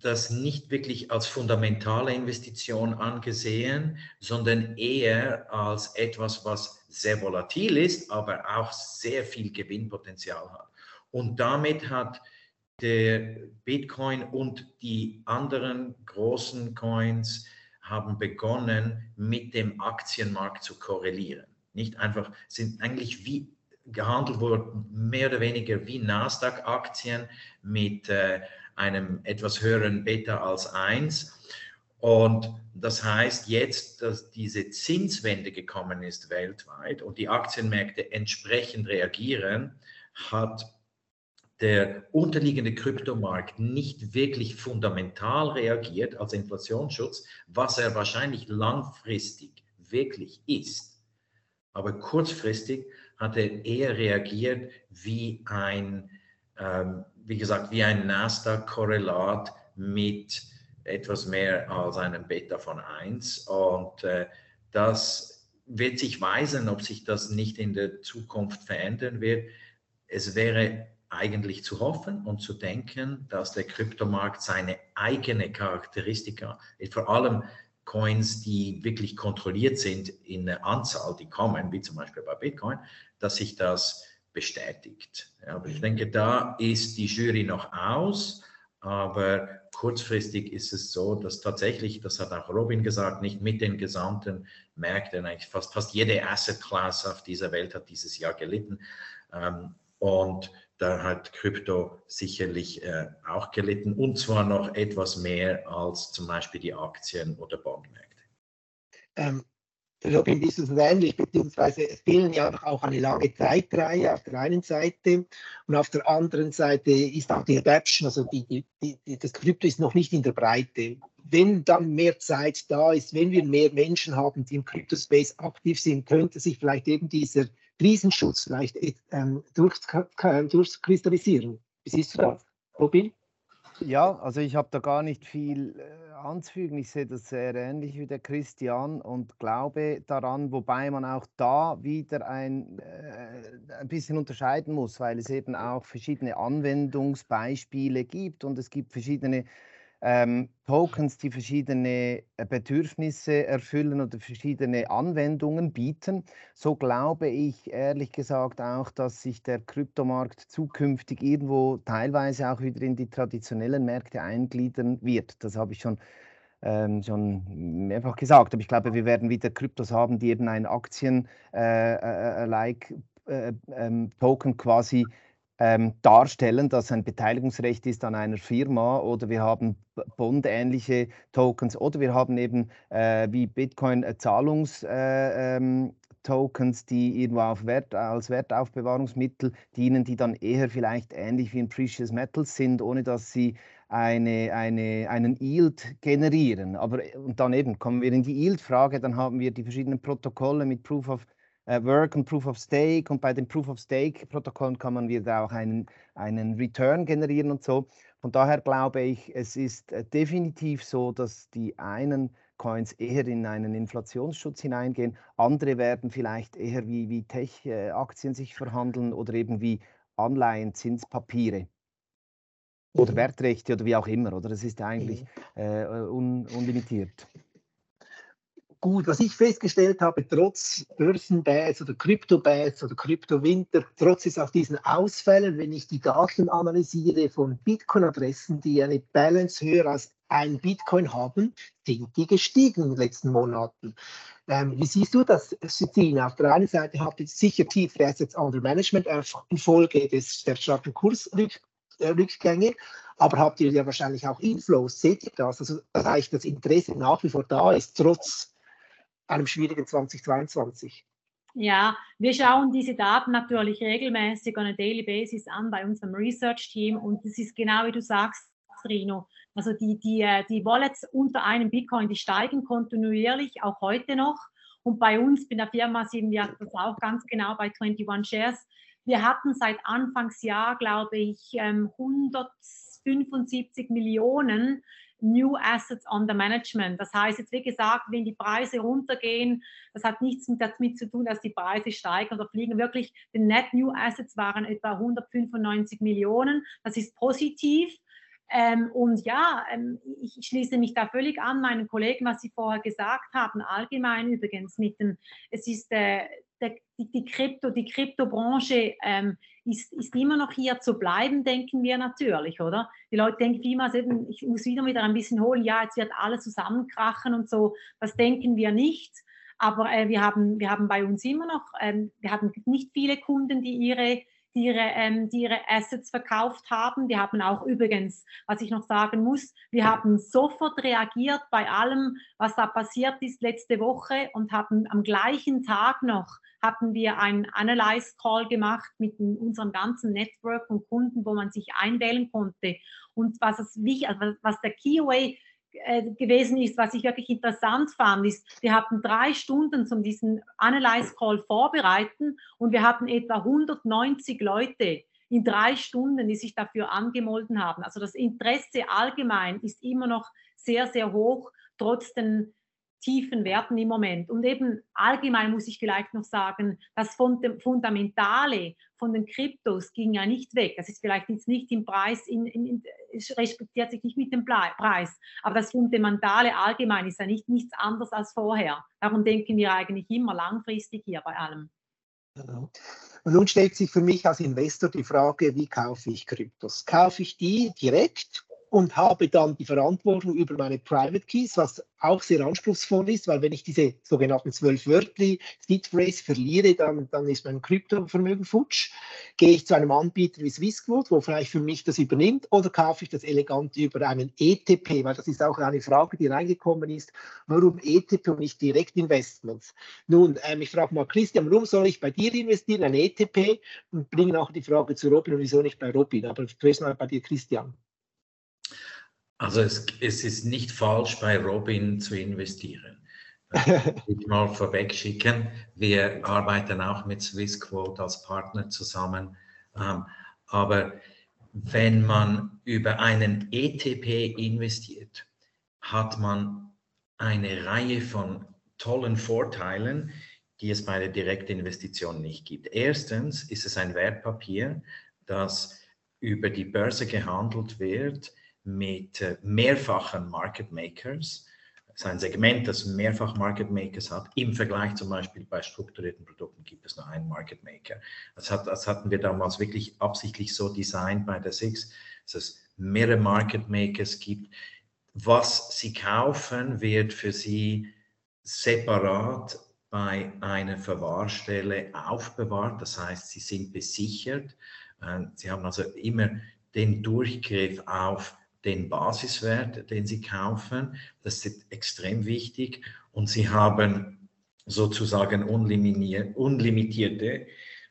das nicht wirklich als fundamentale Investition angesehen, sondern eher als etwas, was sehr volatil ist, aber auch sehr viel Gewinnpotenzial hat. Und damit hat der Bitcoin und die anderen großen Coins haben begonnen, mit dem Aktienmarkt zu korrelieren. Nicht einfach, sind eigentlich wie gehandelt worden, mehr oder weniger wie Nasdaq-Aktien mit äh, einem etwas höheren Beta als 1. Und das heißt jetzt, dass diese Zinswende gekommen ist weltweit und die Aktienmärkte entsprechend reagieren, hat der unterliegende Kryptomarkt nicht wirklich fundamental reagiert als Inflationsschutz, was er wahrscheinlich langfristig wirklich ist. Aber kurzfristig hat er eher reagiert wie ein, ähm, wie gesagt, wie ein Nasdaq-Korrelat mit etwas mehr als einem Beta von 1. Und äh, das wird sich weisen, ob sich das nicht in der Zukunft verändern wird. Es wäre eigentlich zu hoffen und zu denken, dass der Kryptomarkt seine eigene Charakteristika, vor allem Coins, die wirklich kontrolliert sind in der Anzahl, die kommen, wie zum Beispiel bei Bitcoin, dass sich das bestätigt. Aber ich denke, da ist die Jury noch aus, aber kurzfristig ist es so, dass tatsächlich, das hat auch Robin gesagt, nicht mit den gesamten Märkten, eigentlich fast, fast jede Asset Class auf dieser Welt hat dieses Jahr gelitten. Ähm, und da hat Krypto sicherlich äh, auch gelitten und zwar noch etwas mehr als zum Beispiel die Aktien- oder Bondmärkte. Ähm, Robin, ist es ähnlich, beziehungsweise es fehlen ja auch eine lange Zeitreihe auf der einen Seite und auf der anderen Seite ist auch die Adaption, also die, die, die, das Krypto ist noch nicht in der Breite. Wenn dann mehr Zeit da ist, wenn wir mehr Menschen haben, die im Kryptospace aktiv sind, könnte sich vielleicht eben dieser Krisenschutz vielleicht ähm, durch, durchkristallisieren. Wie siehst du das, Robin? Ja, also ich habe da gar nicht viel äh, anzufügen. Ich sehe das sehr ähnlich wie der Christian und glaube daran, wobei man auch da wieder ein, äh, ein bisschen unterscheiden muss, weil es eben auch verschiedene Anwendungsbeispiele gibt und es gibt verschiedene ähm, Tokens, die verschiedene äh, Bedürfnisse erfüllen oder verschiedene Anwendungen bieten. So glaube ich ehrlich gesagt auch, dass sich der Kryptomarkt zukünftig irgendwo teilweise auch wieder in die traditionellen Märkte eingliedern wird. Das habe ich schon ähm, schon mehrfach gesagt. Aber ich glaube, wir werden wieder Kryptos haben, die eben ein Aktien-like äh, äh, ähm, Token quasi ähm, darstellen, dass ein Beteiligungsrecht ist an einer Firma oder wir haben Bond-ähnliche Tokens oder wir haben eben äh, wie Bitcoin äh, Zahlungs- äh, ähm, Tokens, die irgendwo auf Wert, als Wertaufbewahrungsmittel dienen, die dann eher vielleicht ähnlich wie in Precious Metals sind, ohne dass sie eine, eine, einen Yield generieren. Aber und dann eben kommen wir in die Yield-Frage, dann haben wir die verschiedenen Protokolle mit Proof of äh, Work und Proof of Stake und bei den Proof of Stake Protokollen kann man wieder auch einen, einen Return generieren und so. Von daher glaube ich, es ist äh, definitiv so, dass die einen Coins eher in einen Inflationsschutz hineingehen, andere werden vielleicht eher wie, wie Tech-Aktien sich verhandeln oder eben wie Anleihen, Zinspapiere oder mhm. Wertrechte oder wie auch immer, oder? Das ist eigentlich mhm. äh, un, unlimitiert gut, was ich festgestellt habe, trotz Börsenbads oder Kryptobads oder Kryptowinter, trotz es auch diesen Ausfällen, wenn ich die Daten analysiere von Bitcoin-Adressen, die eine Balance höher als ein Bitcoin haben, sind die gestiegen in den letzten Monaten. Ähm, wie siehst du das, Cecina? Auf der einen Seite habt ihr sicher tiefe Assets under Management infolge des, der starken Kursrückgänge, aber habt ihr ja wahrscheinlich auch Inflows. Seht ihr das? Also, das heißt, das Interesse nach wie vor da ist, trotz einem schwierigen 2022? Ja, wir schauen diese Daten natürlich regelmäßig on a daily basis an bei unserem Research-Team und das ist genau wie du sagst, Rino. Also die, die, äh, die Wallets unter einem Bitcoin, die steigen kontinuierlich, auch heute noch. Und bei uns, bei der Firma, sehen wir das auch ganz genau bei 21 Shares. Wir hatten seit Anfangsjahr, glaube ich, 175 ähm, Millionen New Assets under Management. Das heißt jetzt, wie gesagt, wenn die Preise runtergehen, das hat nichts damit zu tun, dass die Preise steigen oder fliegen. Wirklich, die Net New Assets waren etwa 195 Millionen. Das ist positiv. Ähm, und ja, ähm, ich schließe mich da völlig an meinen Kollegen, was Sie vorher gesagt haben, allgemein übrigens mit dem, es ist äh, der, die, die, Krypto, die Kryptobranche ähm, ist, ist immer noch hier zu bleiben, denken wir natürlich, oder? Die Leute denken immer, eben, ich muss wieder wieder ein bisschen holen, ja, jetzt wird alles zusammenkrachen und so. Das denken wir nicht. Aber äh, wir, haben, wir haben bei uns immer noch, ähm, wir haben nicht viele Kunden, die ihre die ihre, ähm, die ihre Assets verkauft haben. Wir haben auch übrigens, was ich noch sagen muss, wir haben sofort reagiert bei allem, was da passiert ist letzte Woche und haben am gleichen Tag noch hatten wir einen Analyze Call gemacht mit unserem ganzen Network und Kunden, wo man sich einwählen konnte. Und was, es, also was der Keyway gewesen ist, was ich wirklich interessant fand, ist, wir hatten drei Stunden zum diesen Analyze Call vorbereiten und wir hatten etwa 190 Leute in drei Stunden, die sich dafür angemolden haben. Also das Interesse allgemein ist immer noch sehr, sehr hoch, trotz den tiefen Werten im Moment. Und eben allgemein muss ich vielleicht noch sagen, das Fundamentale von den Kryptos ging ja nicht weg. Das ist vielleicht jetzt nicht im Preis, in, in, in, respektiert sich nicht mit dem Preis, aber das Fundamentale allgemein ist ja nicht nichts anderes als vorher. Darum denken wir eigentlich immer langfristig hier bei allem. Und nun stellt sich für mich als Investor die Frage, wie kaufe ich Kryptos? Kaufe ich die direkt und habe dann die Verantwortung über meine Private Keys, was auch sehr anspruchsvoll ist, weil wenn ich diese sogenannten zwölf Wörter Seed Phrase verliere, dann, dann ist mein Kryptovermögen futsch. Gehe ich zu einem Anbieter wie Swissquote, wo vielleicht für mich das übernimmt, oder kaufe ich das elegant über einen ETP, weil das ist auch eine Frage, die reingekommen ist, warum ETP und nicht Direktinvestments? Nun, ähm, ich frage mal Christian, warum soll ich bei dir investieren, ein ETP, und bringe auch die Frage zu Robin und wieso nicht bei Robin, aber zuerst mal bei dir, Christian. Also es, es ist nicht falsch, bei Robin zu investieren. Ich mal vorweg schicken. Wir arbeiten auch mit Swissquote als Partner zusammen. Ähm, aber wenn man über einen ETP investiert, hat man eine Reihe von tollen Vorteilen, die es bei der Direktinvestition nicht gibt. Erstens ist es ein Wertpapier, das über die Börse gehandelt wird mit äh, mehrfachen Market Makers. Das ist ein Segment, das mehrfach Market Makers hat. Im Vergleich zum Beispiel bei strukturierten Produkten gibt es nur einen Market Maker. Das, hat, das hatten wir damals wirklich absichtlich so designt bei der Six, dass es mehrere Market Makers gibt. Was sie kaufen, wird für sie separat bei einer Verwahrstelle aufbewahrt. Das heißt, sie sind besichert. Äh, sie haben also immer den Durchgriff auf den Basiswert, den Sie kaufen. Das ist extrem wichtig. Und Sie haben sozusagen unlimitierte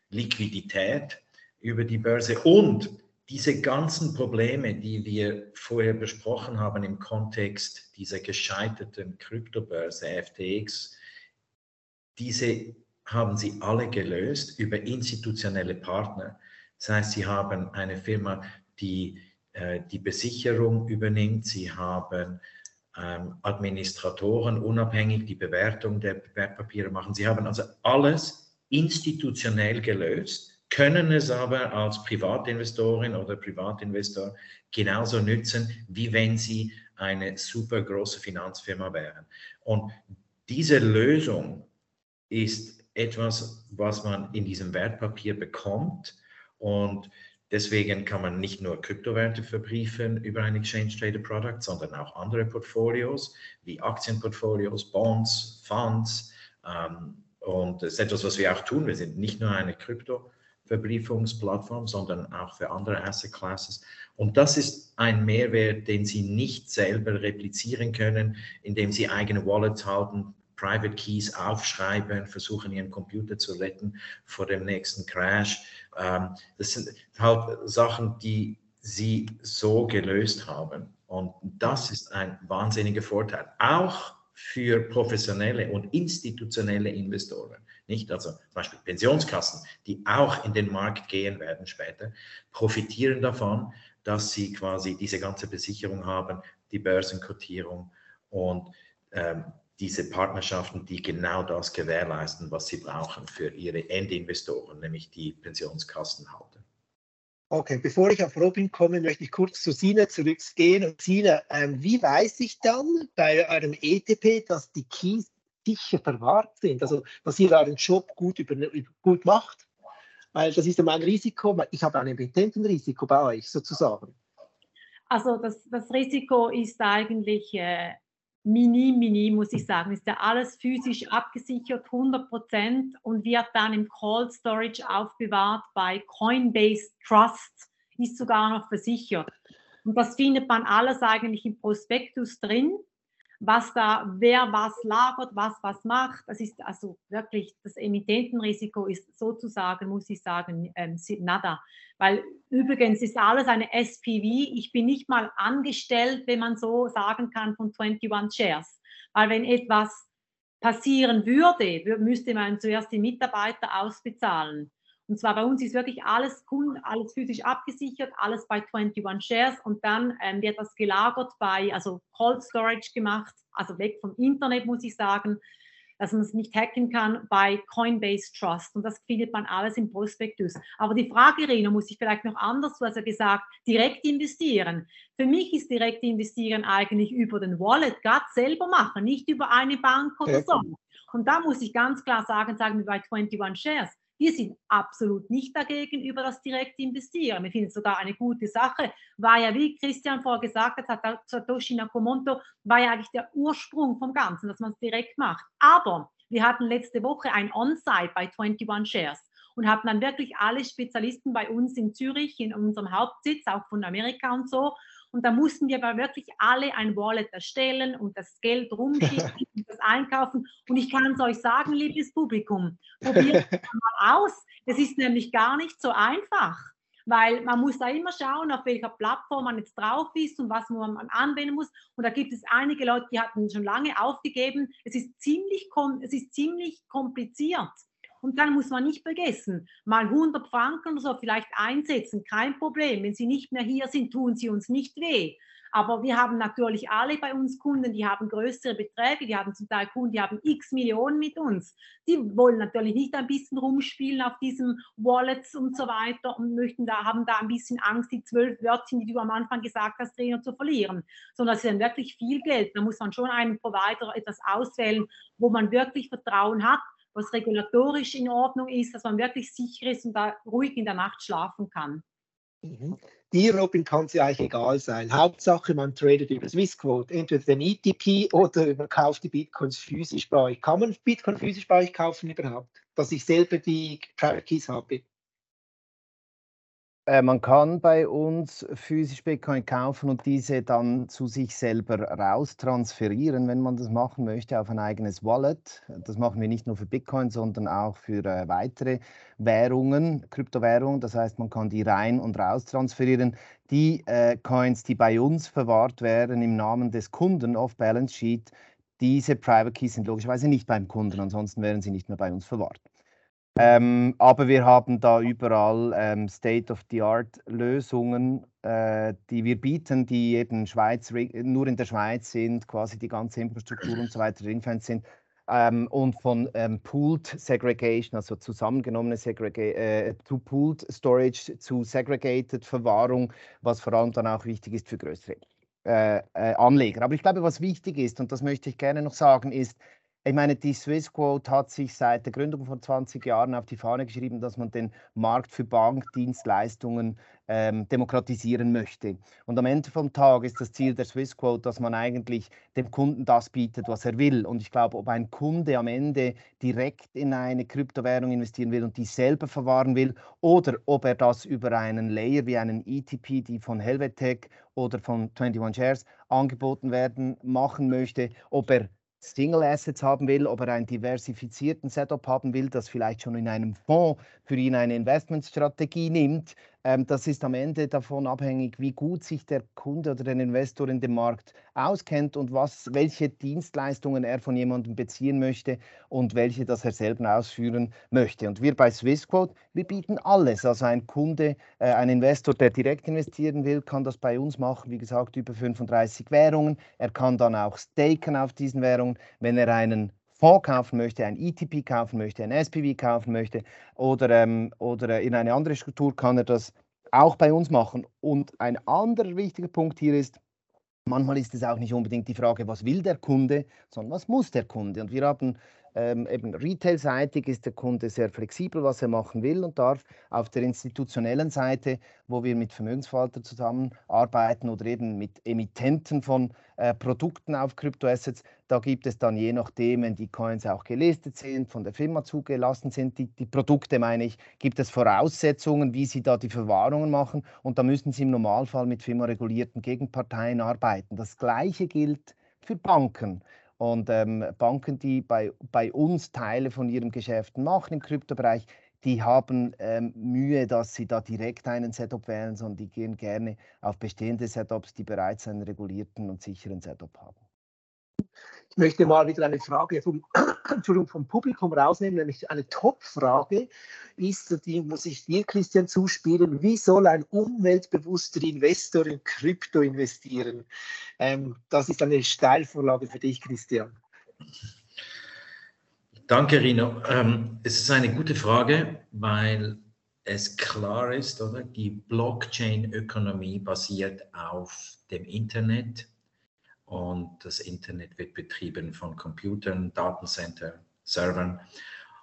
Liquidität über die Börse. Und diese ganzen Probleme, die wir vorher besprochen haben im Kontext dieser gescheiterten Kryptobörse FTX, diese haben sie alle gelöst über institutionelle Partner. Das heißt, sie haben eine Firma, die die Besicherung übernimmt. Sie haben ähm, Administratoren unabhängig die Bewertung der Wertpapiere machen. Sie haben also alles institutionell gelöst, können es aber als Privatinvestorin oder Privatinvestor genauso nützen, wie wenn sie eine super große Finanzfirma wären. Und diese Lösung ist etwas, was man in diesem Wertpapier bekommt und Deswegen kann man nicht nur Kryptowerte verbriefen über ein Exchange Traded Product, sondern auch andere Portfolios wie Aktienportfolios, Bonds, Funds. Ähm, und das ist etwas, was wir auch tun. Wir sind nicht nur eine Krypto-Verbriefungsplattform, sondern auch für andere Asset Classes. Und das ist ein Mehrwert, den Sie nicht selber replizieren können, indem Sie eigene Wallets halten, Private Keys aufschreiben, versuchen ihren Computer zu retten vor dem nächsten Crash. Ähm, das sind halt Sachen, die sie so gelöst haben. Und das ist ein wahnsinniger Vorteil, auch für professionelle und institutionelle Investoren. Nicht? Also zum Beispiel Pensionskassen, die auch in den Markt gehen werden später, profitieren davon, dass sie quasi diese ganze Besicherung haben, die Börsenkotierung und ähm, diese Partnerschaften, die genau das gewährleisten, was sie brauchen für ihre Endinvestoren, nämlich die Pensionskassenhalter. Okay, bevor ich auf Robin komme, möchte ich kurz zu Sina zurückgehen. Und Sina, ähm, wie weiß ich dann bei eurem ETP, dass die Keys sicher verwahrt sind, also dass ihr euren Job gut, über, gut macht? Weil das ist ja mein Risiko, ich habe ein Emittentenrisiko bei euch sozusagen. Also das, das Risiko ist eigentlich äh, mini, mini, muss ich sagen. Ist ja alles physisch abgesichert, 100 Prozent und wird dann im Cold Storage aufbewahrt bei Coinbase Trust, ist sogar noch versichert. Und das findet man alles eigentlich im Prospektus drin was da, wer was lagert, was was macht. Das ist also wirklich, das Emittentenrisiko ist sozusagen, muss ich sagen, ähm, nada. Weil übrigens ist alles eine SPV. Ich bin nicht mal angestellt, wenn man so sagen kann, von 21 Shares. Weil wenn etwas passieren würde, müsste man zuerst die Mitarbeiter ausbezahlen. Und zwar bei uns ist wirklich alles alles physisch abgesichert, alles bei 21 Shares und dann ähm, wird das gelagert bei, also Cold Storage gemacht, also weg vom Internet, muss ich sagen, dass man es nicht hacken kann bei Coinbase Trust. Und das findet man alles im Prospektus. Aber die Frage, Rino, muss ich vielleicht noch anders, du hast ja gesagt, direkt investieren. Für mich ist direkt investieren eigentlich über den Wallet, gerade selber machen, nicht über eine Bank oder so. Und da muss ich ganz klar sagen, sagen wir bei 21 Shares, wir sind absolut nicht dagegen über das direkte Investieren. Wir finden es sogar eine gute Sache. War ja, wie Christian vorher gesagt hat, hat Satoshi Nakamoto, war ja eigentlich der Ursprung vom Ganzen, dass man es direkt macht. Aber wir hatten letzte Woche ein On-Site bei 21 Shares und hatten dann wirklich alle Spezialisten bei uns in Zürich, in unserem Hauptsitz, auch von Amerika und so. Und da mussten wir aber wirklich alle ein Wallet erstellen und das Geld rumschicken und das einkaufen. Und ich kann es euch sagen, liebes Publikum, probiert es mal aus. Es ist nämlich gar nicht so einfach weil man muss da immer schauen, auf welcher Plattform man jetzt drauf ist und was man anwenden muss. Und da gibt es einige Leute, die hatten schon lange aufgegeben. Es ist ziemlich, es ist ziemlich kompliziert. Und dann muss man nicht vergessen, mal 100 Franken oder so vielleicht einsetzen, kein Problem. Wenn sie nicht mehr hier sind, tun sie uns nicht weh. Aber wir haben natürlich alle bei uns Kunden, die haben größere Beträge, die haben zum Teil Kunden, die haben x Millionen mit uns. Die wollen natürlich nicht ein bisschen rumspielen auf diesen Wallets und so weiter und möchten da, haben da ein bisschen Angst, die zwölf Wörtchen, die du am Anfang gesagt hast, Trainer zu verlieren. Sondern es ist dann wirklich viel Geld. Da muss man schon einen Provider etwas auswählen, wo man wirklich Vertrauen hat was regulatorisch in Ordnung ist, dass man wirklich sicher ist und da ruhig in der Nacht schlafen kann. Mhm. Dir, Robin, kann es ja eigentlich egal sein. Hauptsache, man tradet über Swissquote, entweder den ETP oder man kauft die Bitcoins physisch bei euch. Kann man Bitcoin physisch bei euch kaufen überhaupt? Dass ich selber die Private Keys habe? Äh, man kann bei uns physisch Bitcoin kaufen und diese dann zu sich selber raustransferieren, wenn man das machen möchte, auf ein eigenes Wallet. Das machen wir nicht nur für Bitcoin, sondern auch für äh, weitere Währungen, Kryptowährungen. Das heißt, man kann die rein und raus transferieren. Die äh, Coins, die bei uns verwahrt werden im Namen des Kunden auf Balance Sheet, diese Private Keys sind logischerweise nicht beim Kunden, ansonsten wären sie nicht mehr bei uns verwahrt. Ähm, aber wir haben da überall ähm, State-of-the-Art-Lösungen, äh, die wir bieten, die eben Schweiz, nur in der Schweiz sind, quasi die ganze Infrastruktur und so weiter ringfence sind. Ähm, und von ähm, Pooled Segregation, also zusammengenommene Segrega äh, zu Pooled Storage zu Segregated Verwahrung, was vor allem dann auch wichtig ist für größere äh, äh, Anleger. Aber ich glaube, was wichtig ist, und das möchte ich gerne noch sagen, ist, ich meine, die Swissquote hat sich seit der Gründung vor 20 Jahren auf die Fahne geschrieben, dass man den Markt für Bankdienstleistungen ähm, demokratisieren möchte. Und am Ende vom Tag ist das Ziel der Swissquote, dass man eigentlich dem Kunden das bietet, was er will. Und ich glaube, ob ein Kunde am Ende direkt in eine Kryptowährung investieren will und die selber verwahren will, oder ob er das über einen Layer wie einen ETP, die von Helvetech oder von 21 Shares angeboten werden, machen möchte, ob er Single Assets haben will, ob er einen diversifizierten Setup haben will, das vielleicht schon in einem Fonds für ihn eine Investmentstrategie nimmt, das ist am Ende davon abhängig, wie gut sich der Kunde oder der Investor in dem Markt auskennt und was, welche Dienstleistungen er von jemandem beziehen möchte und welche das er selber ausführen möchte. Und wir bei Swissquote, wir bieten alles. Also ein Kunde, äh, ein Investor, der direkt investieren will, kann das bei uns machen. Wie gesagt, über 35 Währungen. Er kann dann auch staken auf diesen Währungen. Wenn er einen Fonds kaufen möchte, ein ETP kaufen möchte, ein SPV kaufen möchte oder, ähm, oder in eine andere Struktur, kann er das auch bei uns machen. Und ein anderer wichtiger Punkt hier ist, manchmal ist es auch nicht unbedingt die Frage, was will der Kunde, sondern was muss der Kunde. Und wir haben ähm, eben retail-seitig ist der Kunde sehr flexibel, was er machen will und darf. Auf der institutionellen Seite, wo wir mit Vermögensverwaltern zusammenarbeiten oder eben mit Emittenten von äh, Produkten auf Kryptoassets, da gibt es dann je nachdem, wenn die Coins auch gelistet sind, von der Firma zugelassen sind, die, die Produkte meine ich, gibt es Voraussetzungen, wie sie da die Verwahrungen machen und da müssen sie im Normalfall mit firmaregulierten Gegenparteien arbeiten. Das Gleiche gilt für Banken. Und ähm, Banken, die bei, bei uns Teile von ihrem Geschäft machen im Kryptobereich, die haben ähm, Mühe, dass sie da direkt einen Setup wählen, sondern die gehen gerne auf bestehende Setups, die bereits einen regulierten und sicheren Setup haben. Ich möchte mal wieder eine Frage vom, Entschuldigung, vom Publikum rausnehmen, nämlich eine Top-Frage ist, die muss ich dir, Christian, zuspielen. Wie soll ein umweltbewusster Investor in Krypto investieren? Ähm, das ist eine Steilvorlage für dich, Christian. Danke, Rino. Ähm, es ist eine gute Frage, weil es klar ist, oder? Die Blockchain-Ökonomie basiert auf dem Internet und das Internet wird betrieben von Computern, Datencenter, Servern.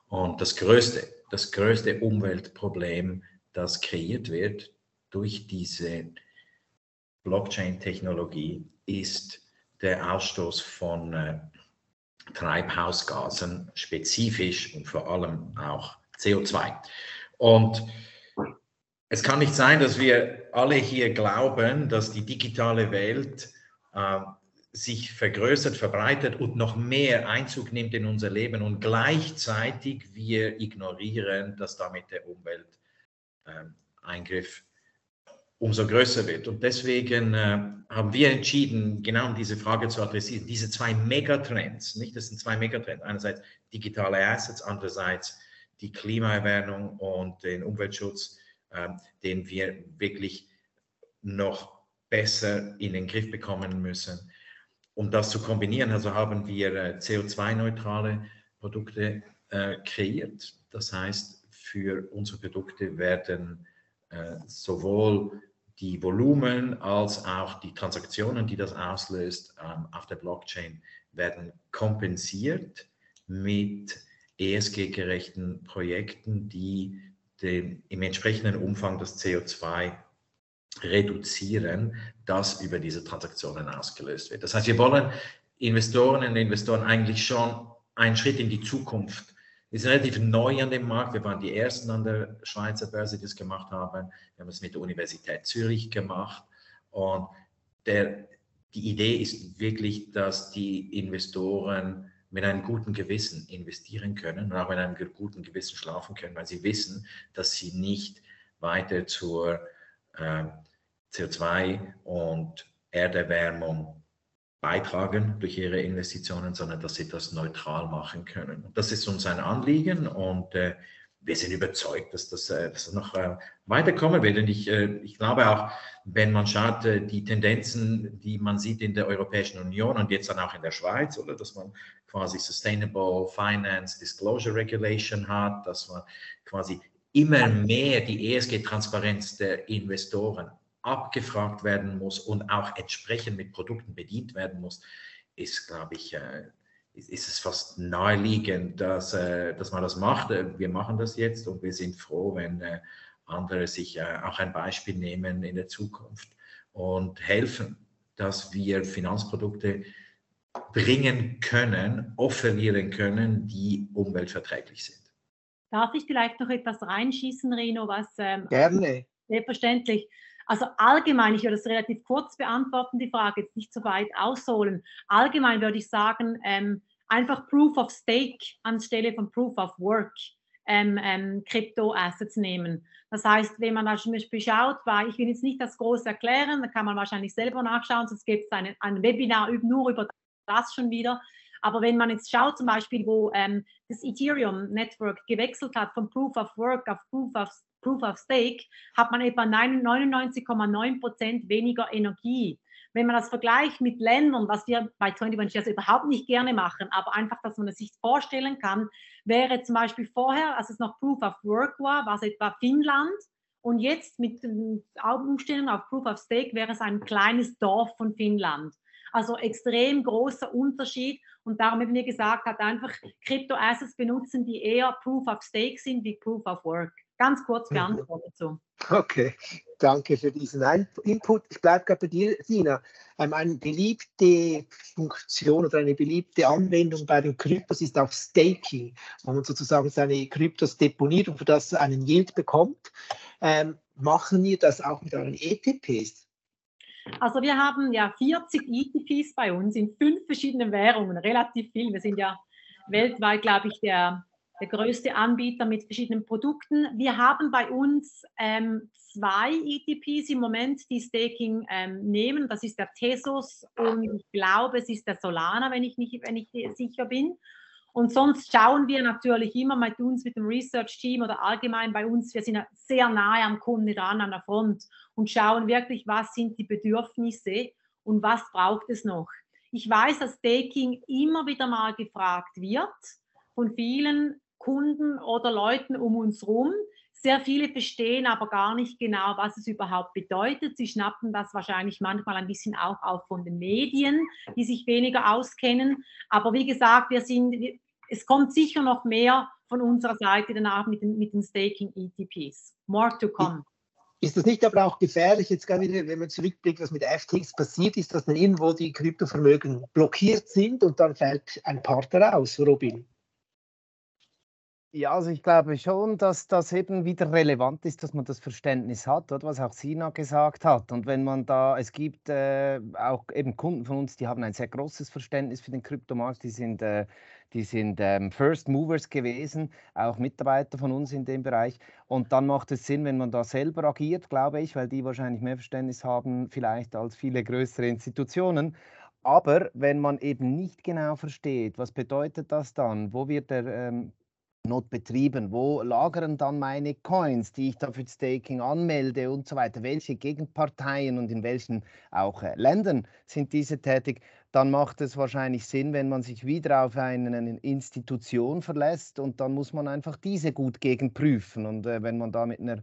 Und das größte, das größte Umweltproblem, das kreiert wird durch diese Blockchain-Technologie, ist der Ausstoß von äh, Treibhausgasen, spezifisch und vor allem auch CO2. Und es kann nicht sein, dass wir alle hier glauben, dass die digitale Welt äh, sich vergrößert, verbreitet und noch mehr Einzug nimmt in unser Leben und gleichzeitig wir ignorieren, dass damit der Umwelteingriff ähm, umso größer wird. Und deswegen äh, haben wir entschieden, genau um diese Frage zu adressieren, diese zwei Megatrends, nicht? Das sind zwei Megatrends. Einerseits digitale Assets, andererseits die Klimaerwärmung und den Umweltschutz, äh, den wir wirklich noch besser in den Griff bekommen müssen um das zu kombinieren, also haben wir äh, CO2-neutrale Produkte äh, kreiert. Das heißt, für unsere Produkte werden äh, sowohl die Volumen als auch die Transaktionen, die das auslöst ähm, auf der Blockchain, werden kompensiert mit ESG-gerechten Projekten, die den, im entsprechenden Umfang das CO2 reduzieren, das über diese Transaktionen ausgelöst wird. Das heißt, wir wollen Investorinnen und Investoren eigentlich schon einen Schritt in die Zukunft. Wir sind relativ neu an dem Markt. Wir waren die Ersten an der Schweizer Börse, die das gemacht haben. Wir haben es mit der Universität Zürich gemacht. Und der, die Idee ist wirklich, dass die Investoren mit einem guten Gewissen investieren können und auch mit einem guten Gewissen schlafen können, weil sie wissen, dass sie nicht weiter zur äh, CO2 und Erderwärmung beitragen durch ihre Investitionen, sondern dass sie das neutral machen können. Das ist uns ein Anliegen und äh, wir sind überzeugt, dass das, äh, dass das noch äh, weiterkommen wird. Und ich, äh, ich glaube auch, wenn man schaut, äh, die Tendenzen, die man sieht in der Europäischen Union und jetzt dann auch in der Schweiz, oder dass man quasi Sustainable Finance Disclosure Regulation hat, dass man quasi immer mehr die ESG-Transparenz der Investoren abgefragt werden muss und auch entsprechend mit Produkten bedient werden muss, ist, glaube ich, äh, ist, es fast naheliegend, dass, äh, dass man das macht. Äh, wir machen das jetzt und wir sind froh, wenn andere sich auch ein Beispiel nehmen in der Zukunft und helfen, dass wir Finanzprodukte bringen können, offerieren können, die umweltverträglich sind. Darf ich vielleicht noch etwas reinschießen, Reno, was ähm, Gerne. Selbstverständlich. Also allgemein, ich würde das relativ kurz beantworten, die Frage, jetzt nicht so weit ausholen. Allgemein würde ich sagen, ähm, einfach Proof of Stake anstelle von Proof of Work ähm, ähm, Krypto-Assets nehmen. Das heißt, wenn man da zum Beispiel schaut, weil ich will jetzt nicht das groß erklären, da kann man wahrscheinlich selber nachschauen, sonst gibt es ein, ein Webinar nur über das schon wieder. Aber wenn man jetzt schaut, zum Beispiel, wo ähm, das Ethereum Network gewechselt hat von Proof of Work auf Proof of Proof of Stake, hat man etwa 99,9 Prozent weniger Energie. Wenn man das vergleicht mit Ländern, was wir bei 21 Shares überhaupt nicht gerne machen, aber einfach, dass man es sich vorstellen kann, wäre zum Beispiel vorher, als es noch Proof of Work war, war es etwa Finnland. Und jetzt mit Umstellung auf Proof of Stake wäre es ein kleines Dorf von Finnland. Also extrem großer Unterschied. Und darum haben wir gesagt, hat einfach Kryptoassets benutzen, die eher Proof of Stake sind wie Proof of Work. Ganz kurz mhm. beantwortet so. Okay, danke für diesen Input. Ich bleibe gerade bei dir, Sina. Ähm, eine beliebte Funktion oder eine beliebte Anwendung bei den Kryptos ist auch Staking, wo man sozusagen seine Kryptos deponiert und für das einen Yield bekommt. Ähm, machen wir das auch mit euren ETPs? Also wir haben ja 40 ETPs bei uns in fünf verschiedenen Währungen, relativ viel. Wir sind ja weltweit, glaube ich, der, der größte Anbieter mit verschiedenen Produkten. Wir haben bei uns ähm, zwei ETPs im Moment, die Staking ähm, nehmen. Das ist der Tesos und ich glaube, es ist der Solana, wenn ich nicht wenn ich sicher bin. Und sonst schauen wir natürlich immer mit uns, mit dem Research-Team oder allgemein bei uns, wir sind sehr nahe am Kunden dran, an der Front und schauen wirklich, was sind die Bedürfnisse und was braucht es noch. Ich weiß, dass Staking immer wieder mal gefragt wird von vielen Kunden oder Leuten um uns herum. Sehr viele verstehen aber gar nicht genau, was es überhaupt bedeutet. Sie schnappen das wahrscheinlich manchmal ein bisschen auch auf von den Medien, die sich weniger auskennen. Aber wie gesagt, wir sind, es kommt sicher noch mehr von unserer Seite danach mit den, mit den Staking ETPs. More to come. Ist das nicht aber auch gefährlich, jetzt gar wieder, wenn man zurückblickt, was mit FTX passiert ist, dass dann irgendwo die Kryptovermögen blockiert sind und dann fällt ein Partner aus, Robin? Ja, also ich glaube schon, dass das eben wieder relevant ist, dass man das Verständnis hat, oder? was auch Sina gesagt hat. Und wenn man da, es gibt äh, auch eben Kunden von uns, die haben ein sehr großes Verständnis für den Kryptomarkt, die sind, äh, die sind ähm, First Movers gewesen, auch Mitarbeiter von uns in dem Bereich. Und dann macht es Sinn, wenn man da selber agiert, glaube ich, weil die wahrscheinlich mehr Verständnis haben, vielleicht als viele größere Institutionen. Aber wenn man eben nicht genau versteht, was bedeutet das dann, wo wird der ähm, Not betrieben? Wo lagern dann meine Coins, die ich da für Staking anmelde und so weiter? Welche Gegenparteien und in welchen auch äh, Ländern sind diese tätig? Dann macht es wahrscheinlich Sinn, wenn man sich wieder auf eine, eine Institution verlässt und dann muss man einfach diese gut gegenprüfen. Und äh, wenn man da mit einer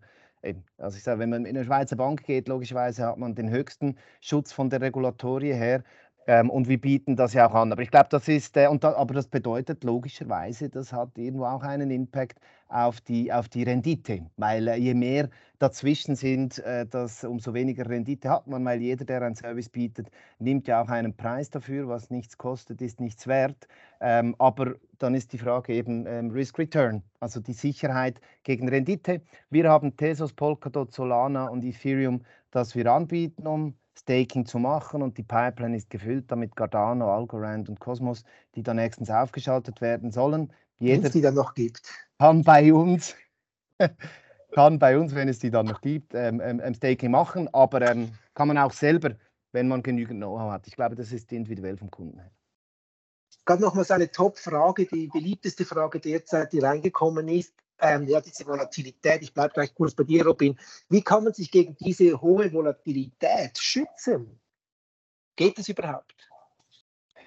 also ich sage, wenn man in eine Schweizer Bank geht, logischerweise hat man den höchsten Schutz von der Regulatorie her. Ähm, und wir bieten das ja auch an. Aber ich glaube, das ist, äh, und da, aber das bedeutet logischerweise, das hat irgendwo auch einen Impact auf die, auf die Rendite. Weil äh, je mehr dazwischen sind, äh, das, umso weniger Rendite hat man, weil jeder, der einen Service bietet, nimmt ja auch einen Preis dafür. Was nichts kostet, ist nichts wert. Ähm, aber dann ist die Frage eben ähm, Risk Return, also die Sicherheit gegen Rendite. Wir haben Tesos, Polkadot, Solana und Ethereum, das wir anbieten, um Staking zu machen und die Pipeline ist gefüllt damit Cardano, Algorand und Cosmos, die dann nächstens aufgeschaltet werden sollen. Jeder, die dann noch gibt. Kann bei uns, kann bei uns, wenn es die dann noch gibt, ähm, ähm, ähm, Staking machen, aber ähm, kann man auch selber, wenn man genügend Know-how hat. Ich glaube, das ist individuell vom Kunden her. Gerade nochmals eine Top-Frage, die beliebteste Frage derzeit, die reingekommen ist ähm, ja, diese Volatilität, ich bleibe gleich kurz bei dir, Robin, wie kann man sich gegen diese hohe Volatilität schützen? Geht das überhaupt?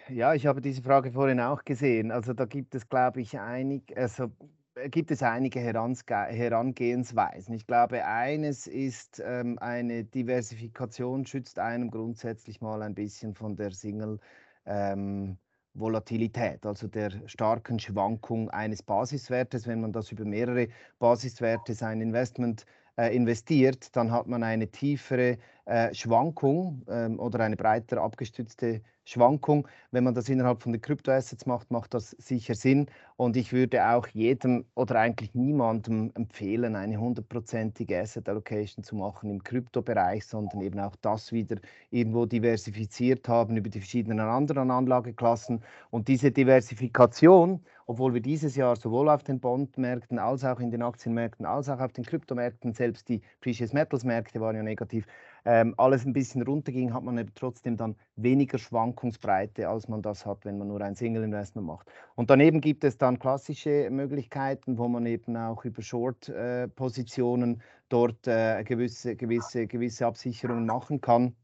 Ja, ich habe diese Frage vorhin auch gesehen. Also da gibt es, glaube ich, einig, also äh, gibt es einige Herangehensweisen. Ich glaube, eines ist, ähm, eine Diversifikation schützt einem grundsätzlich mal ein bisschen von der Single. Ähm, Volatilität, also der starken Schwankung eines Basiswertes. Wenn man das über mehrere Basiswerte sein Investment äh, investiert, dann hat man eine tiefere äh, Schwankung ähm, oder eine breiter abgestützte Schwankung. Wenn man das innerhalb von den Kryptoassets macht, macht das sicher Sinn. Und ich würde auch jedem oder eigentlich niemandem empfehlen, eine hundertprozentige Asset Allocation zu machen im Kryptobereich, sondern eben auch das wieder irgendwo diversifiziert haben über die verschiedenen anderen Anlageklassen. Und diese Diversifikation, obwohl wir dieses Jahr sowohl auf den Bondmärkten als auch in den Aktienmärkten als auch auf den Kryptomärkten, selbst die Precious Metals Märkte waren ja negativ, ähm, alles ein bisschen runterging, hat man trotzdem dann weniger Schwankungsbreite, als man das hat, wenn man nur ein Single Investment macht. Und daneben gibt es dann klassische Möglichkeiten, wo man eben auch über Short-Positionen äh, dort äh, gewisse, gewisse, gewisse Absicherungen machen kann.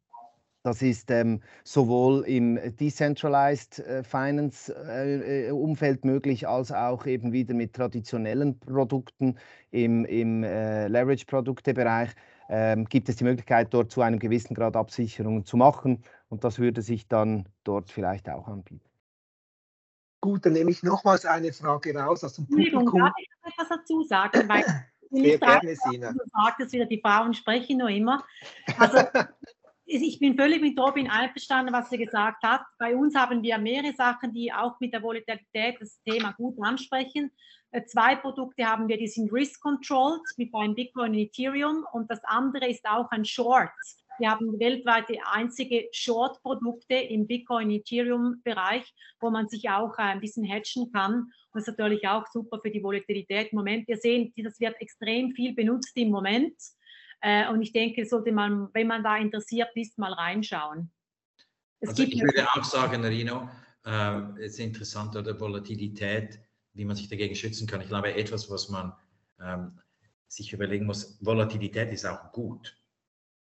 Das ist ähm, sowohl im Decentralized äh, Finance äh, äh, Umfeld möglich, als auch eben wieder mit traditionellen Produkten im, im äh, Leverage-Produkte-Bereich ähm, gibt es die Möglichkeit, dort zu einem gewissen Grad Absicherungen zu machen. Und das würde sich dann dort vielleicht auch anbieten. Gut, dann nehme ich nochmals eine Frage raus aus dem Entschuldigung, Publikum. darf ich noch etwas dazu sagen? Weil Sehr gerne, Sina. Du sagtest wieder, die Frauen sprechen nur immer. Also ich bin völlig mit Robin einverstanden, was er gesagt hat. Bei uns haben wir mehrere Sachen, die auch mit der Volatilität das Thema gut ansprechen. Äh, Zwei Produkte haben wir, die sind risk controlled mit beim Bitcoin und Ethereum und das andere ist auch ein Short. Wir haben weltweit die einzige Short-Produkte im Bitcoin-Ethereum-Bereich, wo man sich auch äh, ein bisschen hedgen kann. Und das ist natürlich auch super für die Volatilität im Moment. Wir sehen, das wird extrem viel benutzt im Moment. Äh, Und ich denke, sollte man, wenn man da interessiert ist, mal reinschauen. Es Also gibt ich würde auch sagen, Rino, äh, es ist interessant oder Volatilität, wie man sich dagegen schützen kann. Ich glaube, etwas, was man ähm, sich überlegen muss, Volatilität ist auch gut.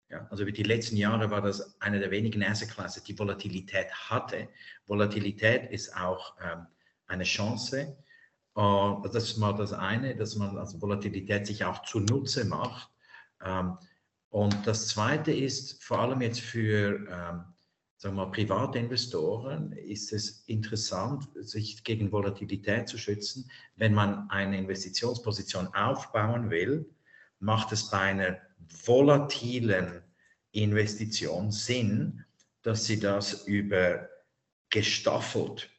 Ja, also über die letzten Jahre war das eine der wenigen Asset Classes, die Volatilität hatte. Volatilität ist auch ähm, eine Chance. Uh, das ist mal das eine, dass man also Volatilität sich auch zunutze macht. Ähm, und das zweite ist vor allem jetzt für ähm, sagen wir private Investoren ist es interessant, sich gegen Volatilität zu schützen. Wenn man eine Investitionsposition aufbauen will, macht es bei einer volatilen Investition Sinn, dass Sie das über gestaffelt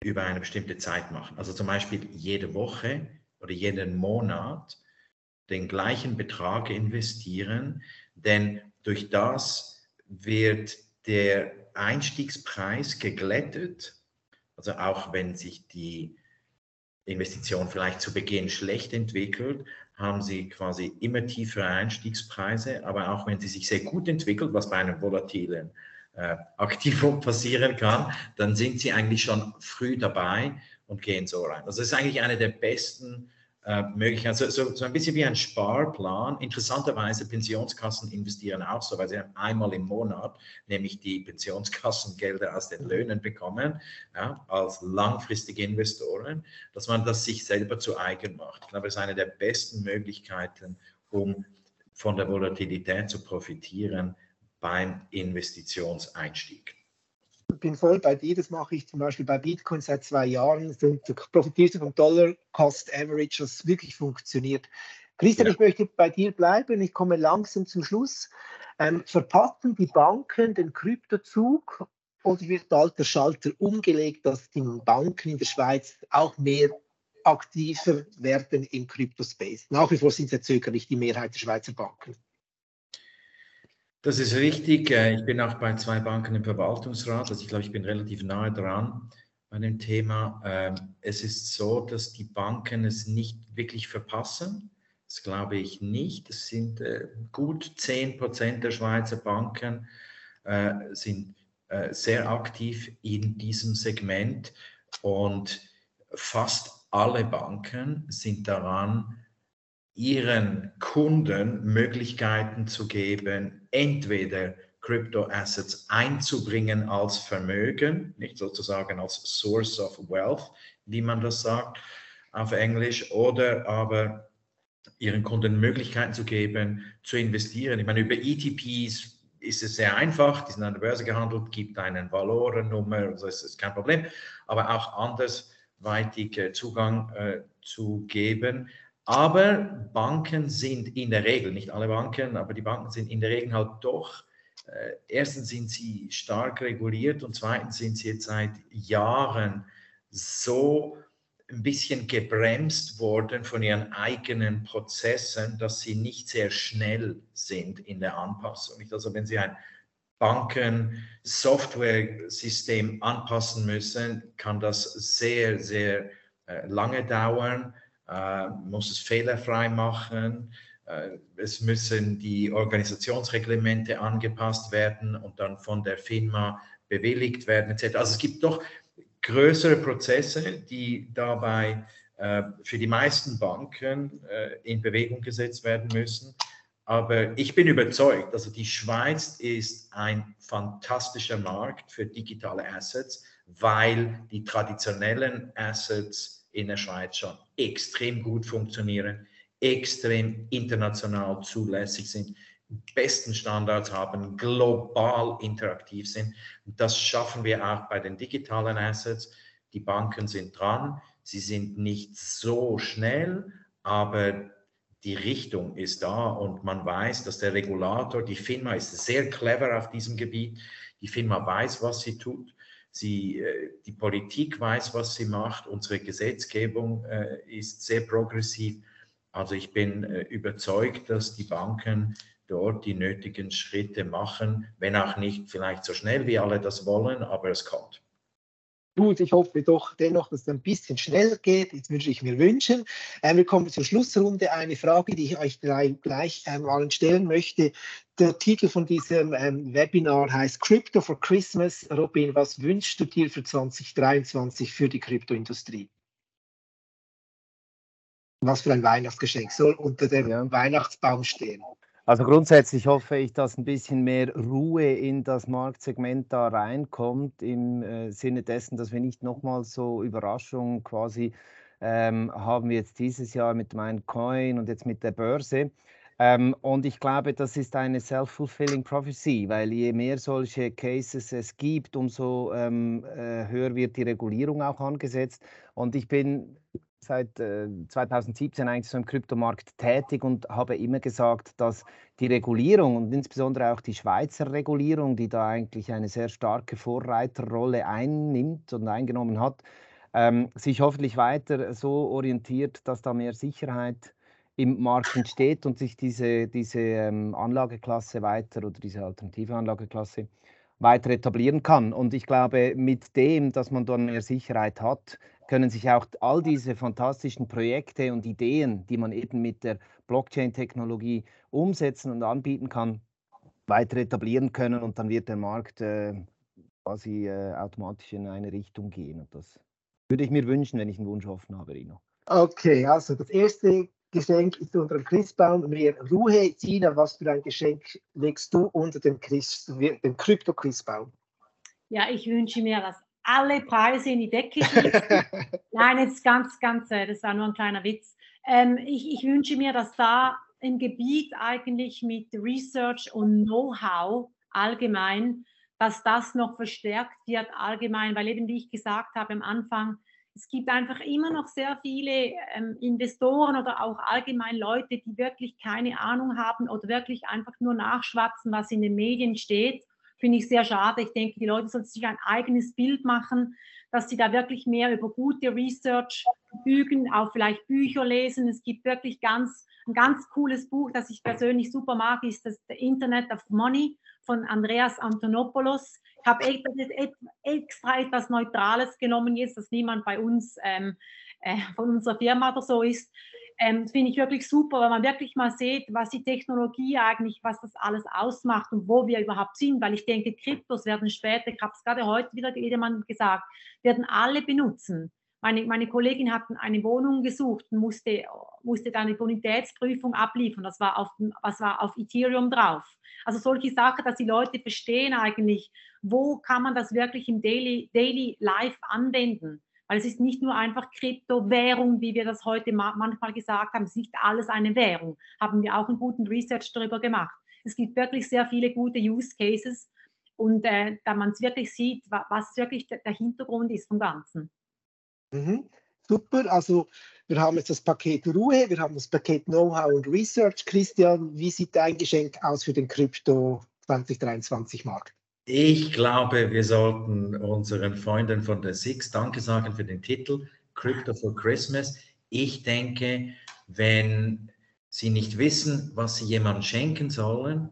über eine bestimmte Zeit machen. Also zum Beispiel jede Woche oder jeden Monat den gleichen Betrag investieren, denn durch das wird der Einstiegspreis geglättet. Also auch wenn sich die Investition vielleicht zu Beginn schlecht entwickelt, haben Sie quasi immer tiefere Einstiegspreise, aber auch wenn sie sich sehr gut entwickelt, was bei einem volatilen äh, Aktivum passieren kann, dann sind Sie eigentlich schon früh dabei und gehen so rein. Also das ist eigentlich eine der besten äh, Möglichkeiten, so, so, so ein bisschen wie ein Sparplan. Interessanterweise Pensionskassen investieren auch so, weil sie einmal im Monat nämlich die Pensionskassengelder aus den Löhnen bekommen, ja, als langfristige Investoren, dass man das sich selber zu eigen macht. Ich glaube, das ist eine der besten Möglichkeiten, um von der Volatilität zu profitieren beim Investitionseinstieg. Ich bin voll bei dir, das mache ich zum Beispiel bei Bitcoin seit zwei Jahren. Du profitierst vom Dollar Cost Average, das wirklich funktioniert. Christian, Ja. ich möchte bei dir bleiben. Ich komme langsam zum Schluss. Ähm, verpassen die Banken den Kryptozug oder wird bald der Schalter umgelegt, dass die Banken in der Schweiz auch mehr aktiver werden im Kryptospace? Nach wie vor sind sehr zögerlich die Mehrheit der Schweizer Banken. Das ist richtig. Äh, Ich bin auch bei zwei Banken im Verwaltungsrat. Also ich glaube, ich bin relativ nahe dran bei dem Thema. Ähm, Es ist so, dass die Banken es nicht wirklich verpassen. Das glaube ich nicht. Es sind äh, gut 10 Prozent der Schweizer Banken äh, sind sehr aktiv in diesem Segment und fast alle Banken sind daran, ihren Kunden Möglichkeiten zu geben, entweder Crypto-Assets einzubringen als Vermögen, nicht sozusagen als Source of Wealth, wie man das sagt auf Englisch, oder aber ihren Kunden Möglichkeiten zu geben, zu investieren. Ich meine, über ETPs ist es sehr einfach, die sind an der Börse gehandelt, gibt einen Valorennummer, also ist kein Problem, aber auch andersweitig Zugang äh, zu geben. Aber Banken sind in der Regel, nicht alle Banken, aber die Banken sind in der Regel halt doch, äh, erstens sind sie stark reguliert und zweitens sind sie jetzt seit Jahren so ein bisschen gebremst worden von ihren eigenen Prozessen, dass sie nicht sehr schnell sind in der Anpassung. Also wenn Sie ein Banken-Software-System anpassen müssen, kann das sehr, sehr äh, lange dauern, äh, muss es fehlerfrei machen. Äh, es müssen die Organisationsreglemente angepasst werden und dann von der Firma bewilligt werden etc. Also es gibt doch größere Prozesse, die dabei äh, für die meisten Banken äh, in Bewegung gesetzt werden müssen. Aber ich bin überzeugt, also die Schweiz ist ein fantastischer Markt für digitale Assets, weil die traditionellen Assets in der Schweiz schon extrem gut funktionieren, extrem international zulässig sind. besten Standards haben, global interaktiv sind. Das schaffen wir auch bei den digitalen Assets. Die Banken sind dran. Sie sind nicht so schnell, aber die Richtung ist da und man weiß, dass der Regulator, die FINMA ist sehr clever auf diesem Gebiet. Die FINMA weiß, was sie tut. Sie, äh, die Politik weiß, was sie macht. Unsere Gesetzgebung äh, ist sehr progressiv. Also ich bin äh, überzeugt, dass die Banken dort die nötigen Schritte machen, wenn auch nicht vielleicht so schnell, wie alle das wollen, aber es kommt. Gut, ich hoffe doch dennoch, dass es ein bisschen schneller geht. Jetzt wünsche ich mir wünschen. Ähm, wir kommen zur Schlussrunde. Eine Frage, die ich euch gleich, gleich ähm, allen stellen möchte. Der Titel von diesem ähm, Webinar heißt Crypto for Christmas. Robin, was wünschst du dir für 2023 für die Kryptoindustrie? Was für ein Weihnachtsgeschenk soll unter dem ja. Weihnachtsbaum stehen? Also grundsätzlich hoffe ich, dass ein bisschen mehr Ruhe in das Marktsegment da reinkommt, im äh, Sinne dessen, dass wir nicht nochmal so Überraschungen quasi ähm, haben wir jetzt dieses Jahr mit meinem Coin und jetzt mit der Börse. Ähm, und ich glaube, das ist eine self-fulfilling prophecy, weil je mehr solche Cases es gibt, umso ähm, äh, höher wird die Regulierung auch angesetzt. Und ich bin seit äh, 2017 eigentlich so im Kryptomarkt tätig und habe immer gesagt, dass die Regulierung und insbesondere auch die Schweizer Regulierung, die da eigentlich eine sehr starke Vorreiterrolle einnimmt und eingenommen hat, ähm, sich hoffentlich weiter so orientiert, dass da mehr Sicherheit im Markt entsteht und sich diese, diese ähm, Anlageklasse weiter oder diese alternative Anlageklasse weiter etablieren kann. Und ich glaube, mit dem, dass man dann mehr Sicherheit hat, können sich auch all diese fantastischen Projekte und Ideen, die man eben mit der Blockchain-Technologie umsetzen und anbieten kann, weiter etablieren können und dann wird der Markt äh, quasi äh, automatisch in eine Richtung gehen. Und das würde ich mir wünschen, wenn ich einen Wunsch offen habe, Rino. Okay, also das erste Geschenk ist unter dem Christbaum mehr Ruhe. Sina, was für ein Geschenk legst du unter dem, Christ, dem Krypto-Christbaum? Ja, ich wünsche mir, dass alle Preise in die Decke schießen. Nein, jetzt ganz, ganz, äh, das war nur ein kleiner Witz. Ähm, ich, ich wünsche mir, dass da im Gebiet eigentlich mit Research und Know-how allgemein, dass das noch verstärkt wird allgemein, weil eben wie ich gesagt habe am Anfang, es gibt einfach immer noch sehr viele ähm, Investoren oder auch allgemein Leute, die wirklich keine Ahnung haben oder wirklich einfach nur nachschwatzen, was in den Medien steht finde ich sehr schade. Ich denke, die Leute sollten sich ein eigenes Bild machen, dass sie da wirklich mehr über gute Research bügen, auch vielleicht Bücher lesen. Es gibt wirklich ganz, ein ganz cooles Buch, das ich persönlich super mag, ist das The Internet of Money von Andreas Antonopoulos. Ich habe extra etwas Neutrales genommen, jetzt, dass niemand bei uns ähm, äh, von unserer Firma oder so ist. Ähm, finde ich wirklich super, weil man wirklich mal sieht, was die Technologie eigentlich, was das alles ausmacht und wo wir überhaupt sind, weil ich denke, Kryptos werden später, ich habe es gerade heute wieder jemand gesagt, werden alle benutzen. Meine, meine Kollegin hat eine Wohnung gesucht und musste, musste da eine Bonitätsprüfung abliefern. Das war auf, was war auf Ethereum drauf. Also solche Sachen, dass die Leute verstehen eigentlich, wo kann man das wirklich im Daily, Daily Life anwenden. Weil es ist nicht nur einfach Kryptowährung, wie wir das heute manchmal gesagt haben. Es ist nicht alles eine Währung. Haben wir auch einen guten Research darüber gemacht. Es gibt wirklich sehr viele gute Use Cases und äh, da man es wirklich sieht, was wirklich der Hintergrund ist vom Ganzen. Mhm. Super, also wir haben jetzt das Paket Ruhe, wir haben das Paket Know-how und Research. Christian, wie sieht dein Geschenk aus für den Krypto 2023 Markt? Ich glaube, wir sollten unseren Freunden von der Six Danke sagen für den Titel Crypto for Christmas. Ich denke, wenn Sie nicht wissen, was Sie jemandem schenken sollen,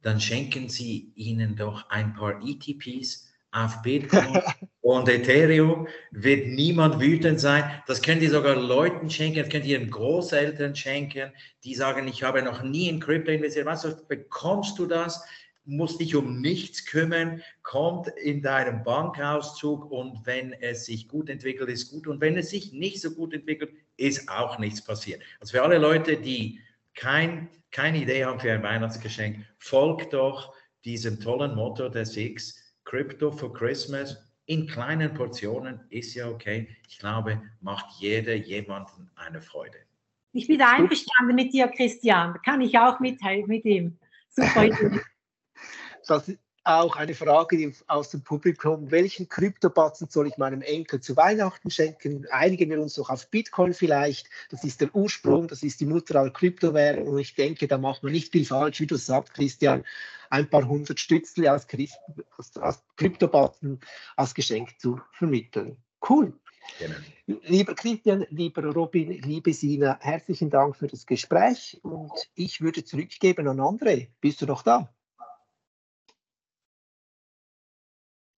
dann schenken Sie ihnen doch ein paar ETPs auf Bitcoin und Ethereum. Wird niemand wütend sein. Das könnt ihr sogar Leuten schenken, das könnt ihr Ihren Großeltern schenken, die sagen, ich habe noch nie in Krypto investiert. Was bekommst du das? Musst dich um nichts kümmern, kommt in deinem Bankauszug und wenn es sich gut entwickelt, ist gut und wenn es sich nicht so gut entwickelt, ist auch nichts passiert. Also für alle Leute, die kein, keine Idee haben für ein Weihnachtsgeschenk, folgt doch diesem tollen Motto der Six, Crypto for Christmas, in kleinen Portionen ist ja okay. Ich glaube, macht jeder jemanden eine Freude. Ich bin einverstanden mit dir, Christian. Kann ich auch mit, mit ihm. Super. Das auch eine Frage aus dem Publikum. Welchen Kryptobatzen soll ich meinem Enkel zu Weihnachten schenken? Einigen wir uns doch auf Bitcoin vielleicht. Das ist der Ursprung, das ist die Mutter aller Kryptowährungen. Und ich denke, da macht man nicht viel falsch, wie du sagst, Christian. Ein paar hundert Stützli als, als, als Kryptobatzen als Geschenk zu vermitteln. Cool. Genau. Lieber Christian, lieber Robin, liebe Sina, herzlichen Dank für das Gespräch und ich würde zurückgeben an André. Bist du noch da?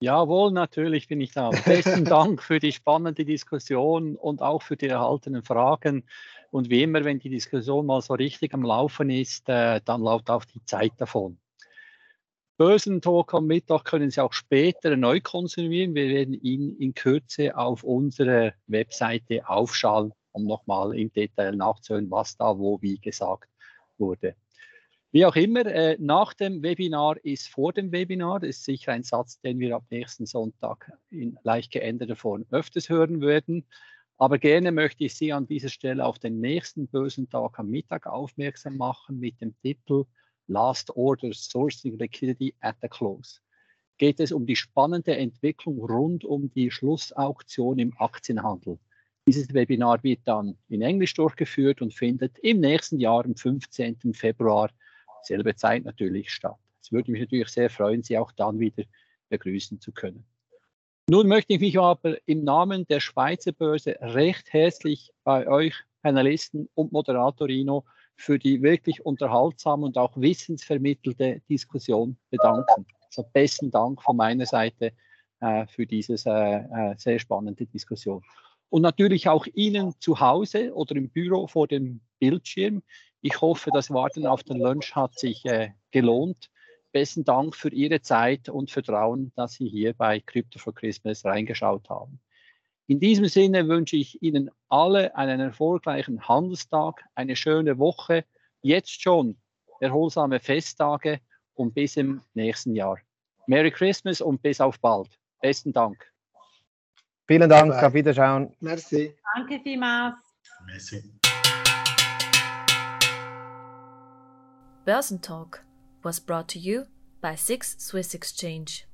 Jawohl, natürlich bin ich da. Besten Dank für die spannende Diskussion und auch für die erhaltenen Fragen. Und wie immer, wenn die Diskussion mal so richtig am Laufen ist, äh, dann läuft auch die Zeit davon. Börsentalk am Mittag können Sie auch später neu konsumieren. Wir werden ihn in Kürze auf unsere Webseite aufschalten, um nochmal im Detail nachzuhören, was da wo wie gesagt wurde. Wie auch immer, äh, nach dem Webinar ist vor dem Webinar. Das ist sicher ein Satz, den wir ab nächsten Sonntag in leicht geänderter Form öfters hören würden. Aber gerne möchte ich Sie an dieser Stelle auf den nächsten Börsentag am Mittag aufmerksam machen mit dem Titel Last Order Sourcing Liquidity at the Close. Geht es um die spannende Entwicklung rund um die Schlussauktion im Aktienhandel. Dieses Webinar wird dann in Englisch durchgeführt und findet im nächsten Jahr, am 15. Februar, selbe Zeit natürlich statt. Es würde mich natürlich sehr freuen, Sie auch dann wieder begrüßen zu können. Nun möchte ich mich aber im Namen der Schweizer Börse recht herzlich bei euch Panelisten und Moderatorino für die wirklich unterhaltsame und auch wissensvermittelte Diskussion bedanken. Also besten Dank von meiner Seite äh, für diese äh, äh, sehr spannende Diskussion. Und natürlich auch Ihnen zu Hause oder im Büro vor dem Bildschirm. Ich hoffe, das Warten auf den Lunch hat sich äh, gelohnt. Besten Dank für Ihre Zeit und Vertrauen, dass Sie hier bei Crypto for Christmas reingeschaut haben. In diesem Sinne wünsche ich Ihnen alle einen erfolgreichen Handelstag, eine schöne Woche, jetzt schon erholsame Festtage und bis im nächsten Jahr. Merry Christmas und bis auf bald. Besten Dank. Vielen Dank, auf Wiederschauen. Merci. Danke vielmals. Merci. Börsentalk was brought to you by Six Swiss Exchange.